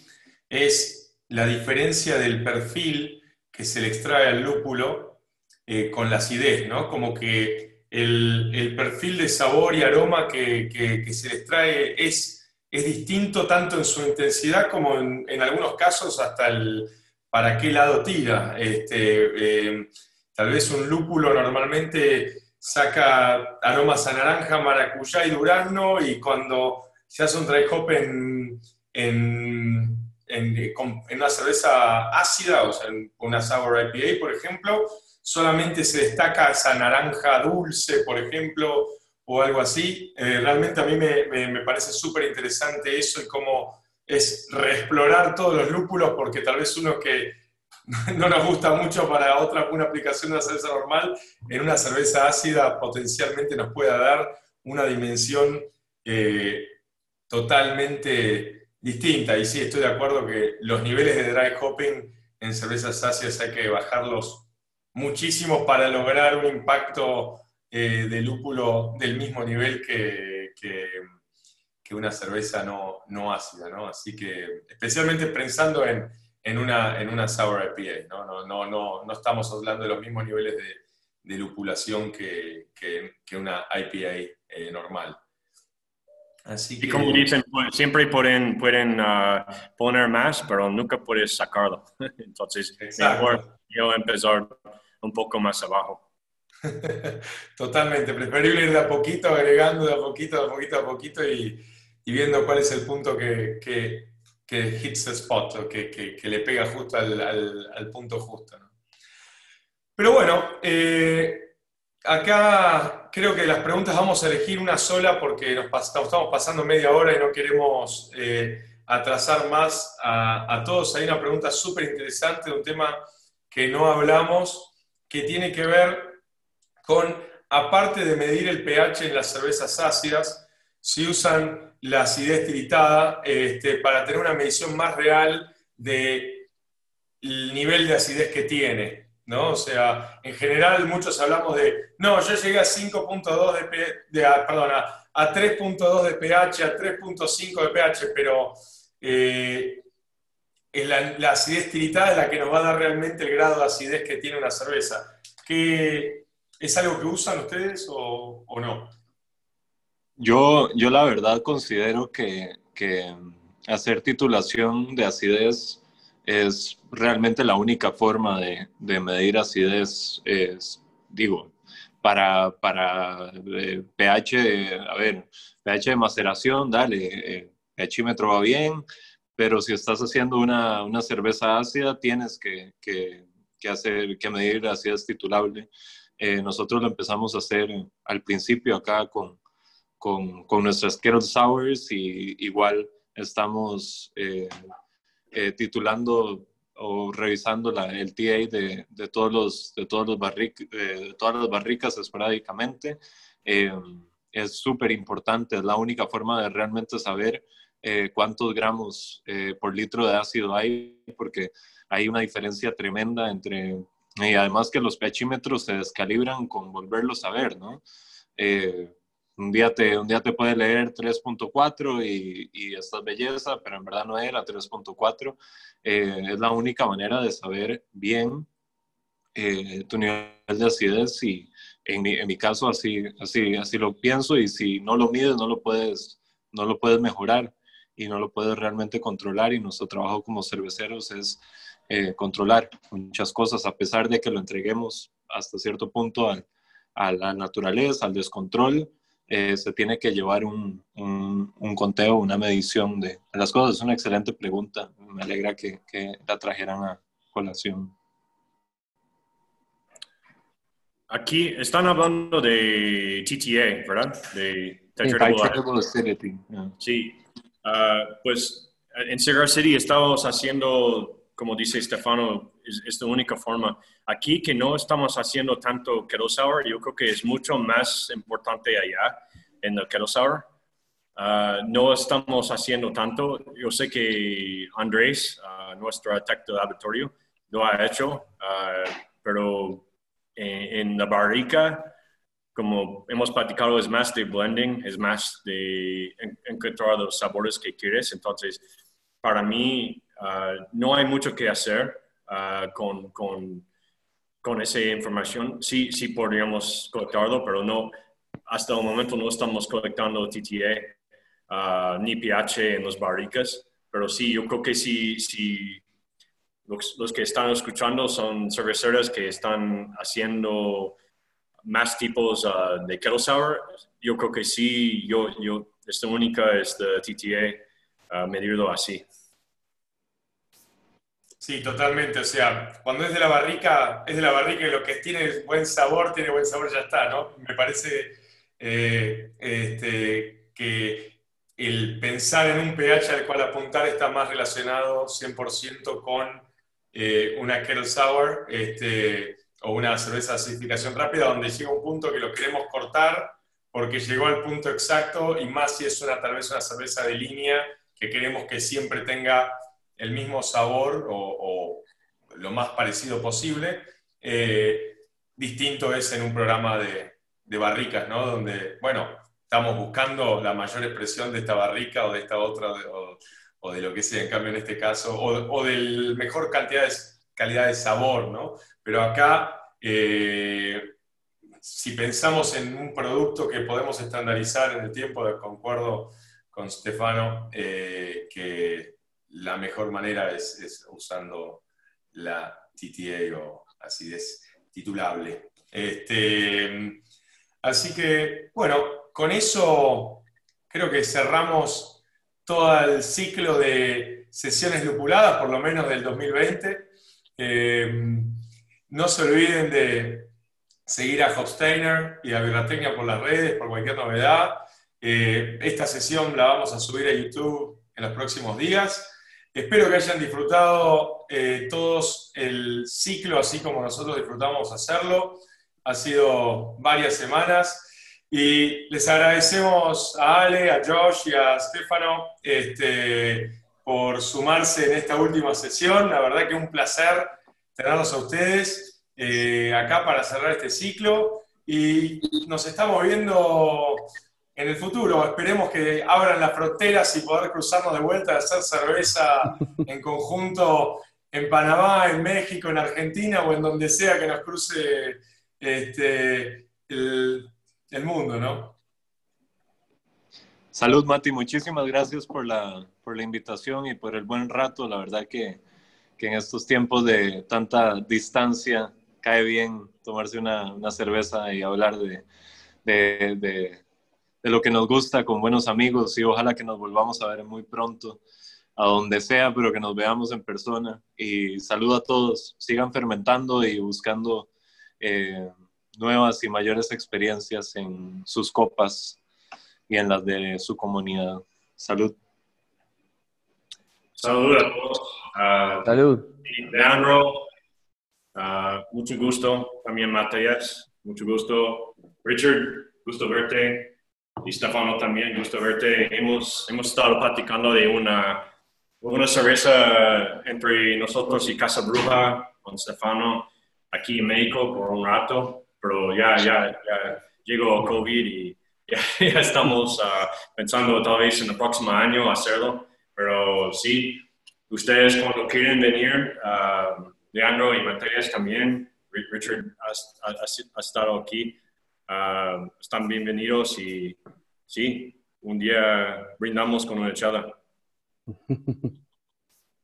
es la diferencia del perfil que se le extrae al lúpulo eh, con la acidez, ¿no? Como que el, perfil de sabor y aroma que, se les trae es, es, distinto tanto en su intensidad como en, algunos casos hasta el para qué lado tira. Este, eh, tal vez un lúpulo normalmente saca aromas a naranja, maracuyá y durazno y cuando se hace un dry hop en, en, en, una cerveza ácida, o sea, en una sour IPA, por ejemplo, solamente se destaca esa naranja dulce, por ejemplo, o algo así. Eh, realmente a mí me, parece súper interesante eso y cómo es reexplorar todos los lúpulos, porque tal vez uno que no nos gusta mucho para otra, una aplicación de una cerveza normal, en una cerveza ácida potencialmente nos pueda dar una dimensión eh, totalmente distinta. Y sí, estoy de acuerdo que los niveles de dry hopping en cervezas ácidas hay que bajarlos muchísimo para lograr un impacto eh, de lúpulo del mismo nivel que, que, una cerveza no, no, ácida, ¿no? Así que, especialmente pensando en, en, una, en una sour IPA, ¿no? No, no, no, no estamos hablando de los mismos niveles de, de lupulación que, que, una IPA eh, normal. Así que... Y como dicen, pues, siempre pueden, pueden uh, poner más, pero nunca puedes sacarlo. Entonces, mejor yo empezar un poco más abajo. Totalmente, preferible ir de a poquito, agregando de a poquito, de a poquito, a poquito y, viendo cuál es el punto que, que, que hits the spot, o que, que, le pega justo al, al, punto justo. Pero bueno, eh, acá creo que las preguntas vamos a elegir una sola porque nos estamos pasando media hora y no queremos eh, atrasar más a, a todos. Hay una pregunta súper interesante de un tema que no hablamos, que tiene que ver con, aparte de medir el pH en las cervezas ácidas, si usan la acidez tiritada este, para tener una medición más real del nivel de acidez que tiene. ¿no? O sea, en general muchos hablamos de, no, yo llegué a 5.2 de, perdón, a, 3.2 de pH, a 3.5 de pH, pero eh, la, la, acidez tiritada es la que nos va a dar realmente el grado de acidez que tiene una cerveza. ¿Qué, ¿Es algo que usan ustedes o, no? Yo, yo la verdad considero que, que, hacer titulación de acidez es realmente la única forma de, de medir acidez, es, digo, para, para eh, pH, a ver, pH de maceración, dale, eh, pHímetro va bien, pero si estás haciendo una, una cerveza ácida, tienes que, que, que, hacer, que medir acidez titulable. Eh, nosotros lo empezamos a hacer al principio acá con, con, con nuestras Kettle Sours y igual estamos eh, eh, titulando o revisando la, el TA de, de, todos los, de, todos los barric, de todas las barricas esporádicamente. es súper importante, es la única forma de realmente saber cuántos gramos por litro de ácido hay, porque hay una diferencia tremenda entre y además que los pHímetros se descalibran con volverlos a ver, ¿no? Eh, un, día te, un día te puede leer 3.4 y, y estás belleza, pero en verdad no era 3.4. Eh, es la única manera de saber bien eh, tu nivel de acidez y en mi, en mi, caso así, así, así lo pienso y si no lo mides no lo puedes, no lo puedes mejorar y no lo puedes realmente controlar y nuestro trabajo como cerveceros es eh, controlar muchas cosas, a pesar de que lo entreguemos hasta cierto punto a la naturaleza, al descontrol, eh, se tiene que llevar un, un, conteo, una medición de las cosas. Es una excelente pregunta. Me alegra que, que la trajeran a colación. Aquí están hablando de TTA, ¿verdad? De Acidity. Sí, ah, pues en Cigar City estamos haciendo como dice Stefano, es, la única forma. Aquí que no estamos haciendo tanto kettle sour, yo creo que es mucho más importante allá en el kettle sour. Ah, no estamos haciendo tanto. Yo sé que Andrés, uh, nuestro arquitecto de laboratorio, lo ha hecho, ah, pero en, la barrica, como hemos platicado, es más de blending, es más de encontrar los sabores que quieres. Entonces, para mí, Ah, no hay mucho que hacer ah, con, con, con, esa información. Sí, sí podríamos colectarlo, pero no, hasta el momento no estamos colectando TTA ah, ni pH en los barricas. Pero sí, yo creo que sí, sí los, los, que están escuchando son cerveceras que están haciendo más tipos de kettle sour. Yo creo que sí, yo, yo, esta única es de TTA, medirlo así. Sí, totalmente. O sea, cuando es de la barrica, es de la barrica y lo que tiene buen sabor, tiene buen sabor, ya está, ¿no? Me parece eh, este, que el pensar en un pH al cual apuntar está más relacionado 100% con eh, una kettle sour este, o una cerveza de acidificación rápida, donde llega un punto que lo queremos cortar porque llegó al punto exacto y más si es una tal vez una cerveza de línea que queremos que siempre tenga el mismo sabor o, lo más parecido posible. Eh, distinto es en un programa de, barricas, ¿no? Donde, bueno, estamos buscando la mayor expresión de esta barrica o de esta otra, o, de lo que sea, en cambio en este caso, o, del mejor cantidad de, calidad de sabor, ¿no? Pero acá, eh, si pensamos en un producto que podemos estandarizar en el tiempo, concuerdo con Stefano, eh, que la mejor manera es, usando la TTA o acidez titulable. Este, así que, bueno, con eso creo que cerramos todo el ciclo de sesiones lupuladas, por lo menos del 2020. Eh, no se olviden de seguir a Hofsteiner y a Birratecnia por las redes, por cualquier novedad. Eh, esta sesión la vamos a subir a YouTube en los próximos días. Espero que hayan disfrutado eh, todos el ciclo, así como nosotros disfrutamos hacerlo. Ha sido varias semanas. Y les agradecemos a Ale, a Josh y a Stefano este, por sumarse en esta última sesión. La verdad que un placer tenerlos a ustedes eh, acá para cerrar este ciclo. Y nos estamos viendo en el futuro. Esperemos que abran las fronteras y poder cruzarnos de vuelta hacer cerveza en conjunto en Panamá, en México, en Argentina o en donde sea que nos cruce este, el, mundo, ¿no? Salud, Mati. Muchísimas gracias por la, por la invitación y por el buen rato. La verdad que, que en estos tiempos de tanta distancia cae bien tomarse una, una cerveza y hablar de, de lo que nos gusta con buenos amigos y ojalá que nos volvamos a ver muy pronto, a donde sea, pero que nos veamos en persona. Y saludo a todos, sigan fermentando y buscando eh, nuevas y mayores experiencias en sus copas y en las de su comunidad. Salud. Salud a todos. Uh, Salud. Leandro, uh, mucho gusto. También Matías, mucho gusto. Richard, gusto verte. Y Stefano también, gusto verte. Hemos, hemos estado platicando de una, una cerveza entre nosotros y Casa Bruja con Stefano aquí en México por un rato, pero ya, ya, ya llegó COVID y ya, estamos ah, pensando tal vez en el próximo año hacerlo, pero sí, ustedes cuando quieren venir, uh, Leandro y Matías también, Richard ha, ha estado aquí, Ah, están bienvenidos y sí, un día brindamos con una echada.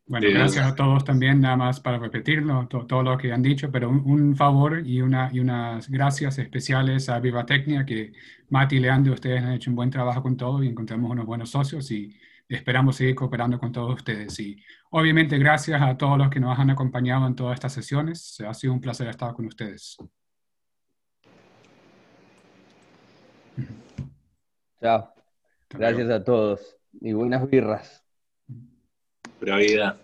Bueno, gracias a todos también, nada más para repetirlo, todo lo que han dicho, pero un, favor y, una, y unas gracias especiales a Viva Tecnia, que Mati y Leandro, ustedes han hecho un buen trabajo con todo y encontramos unos buenos socios y esperamos seguir cooperando con todos ustedes. Y obviamente gracias a todos los que nos han acompañado en todas estas sesiones, ha sido un placer estar con ustedes. Chao. Gracias a todos y buenas birras. Pura vida.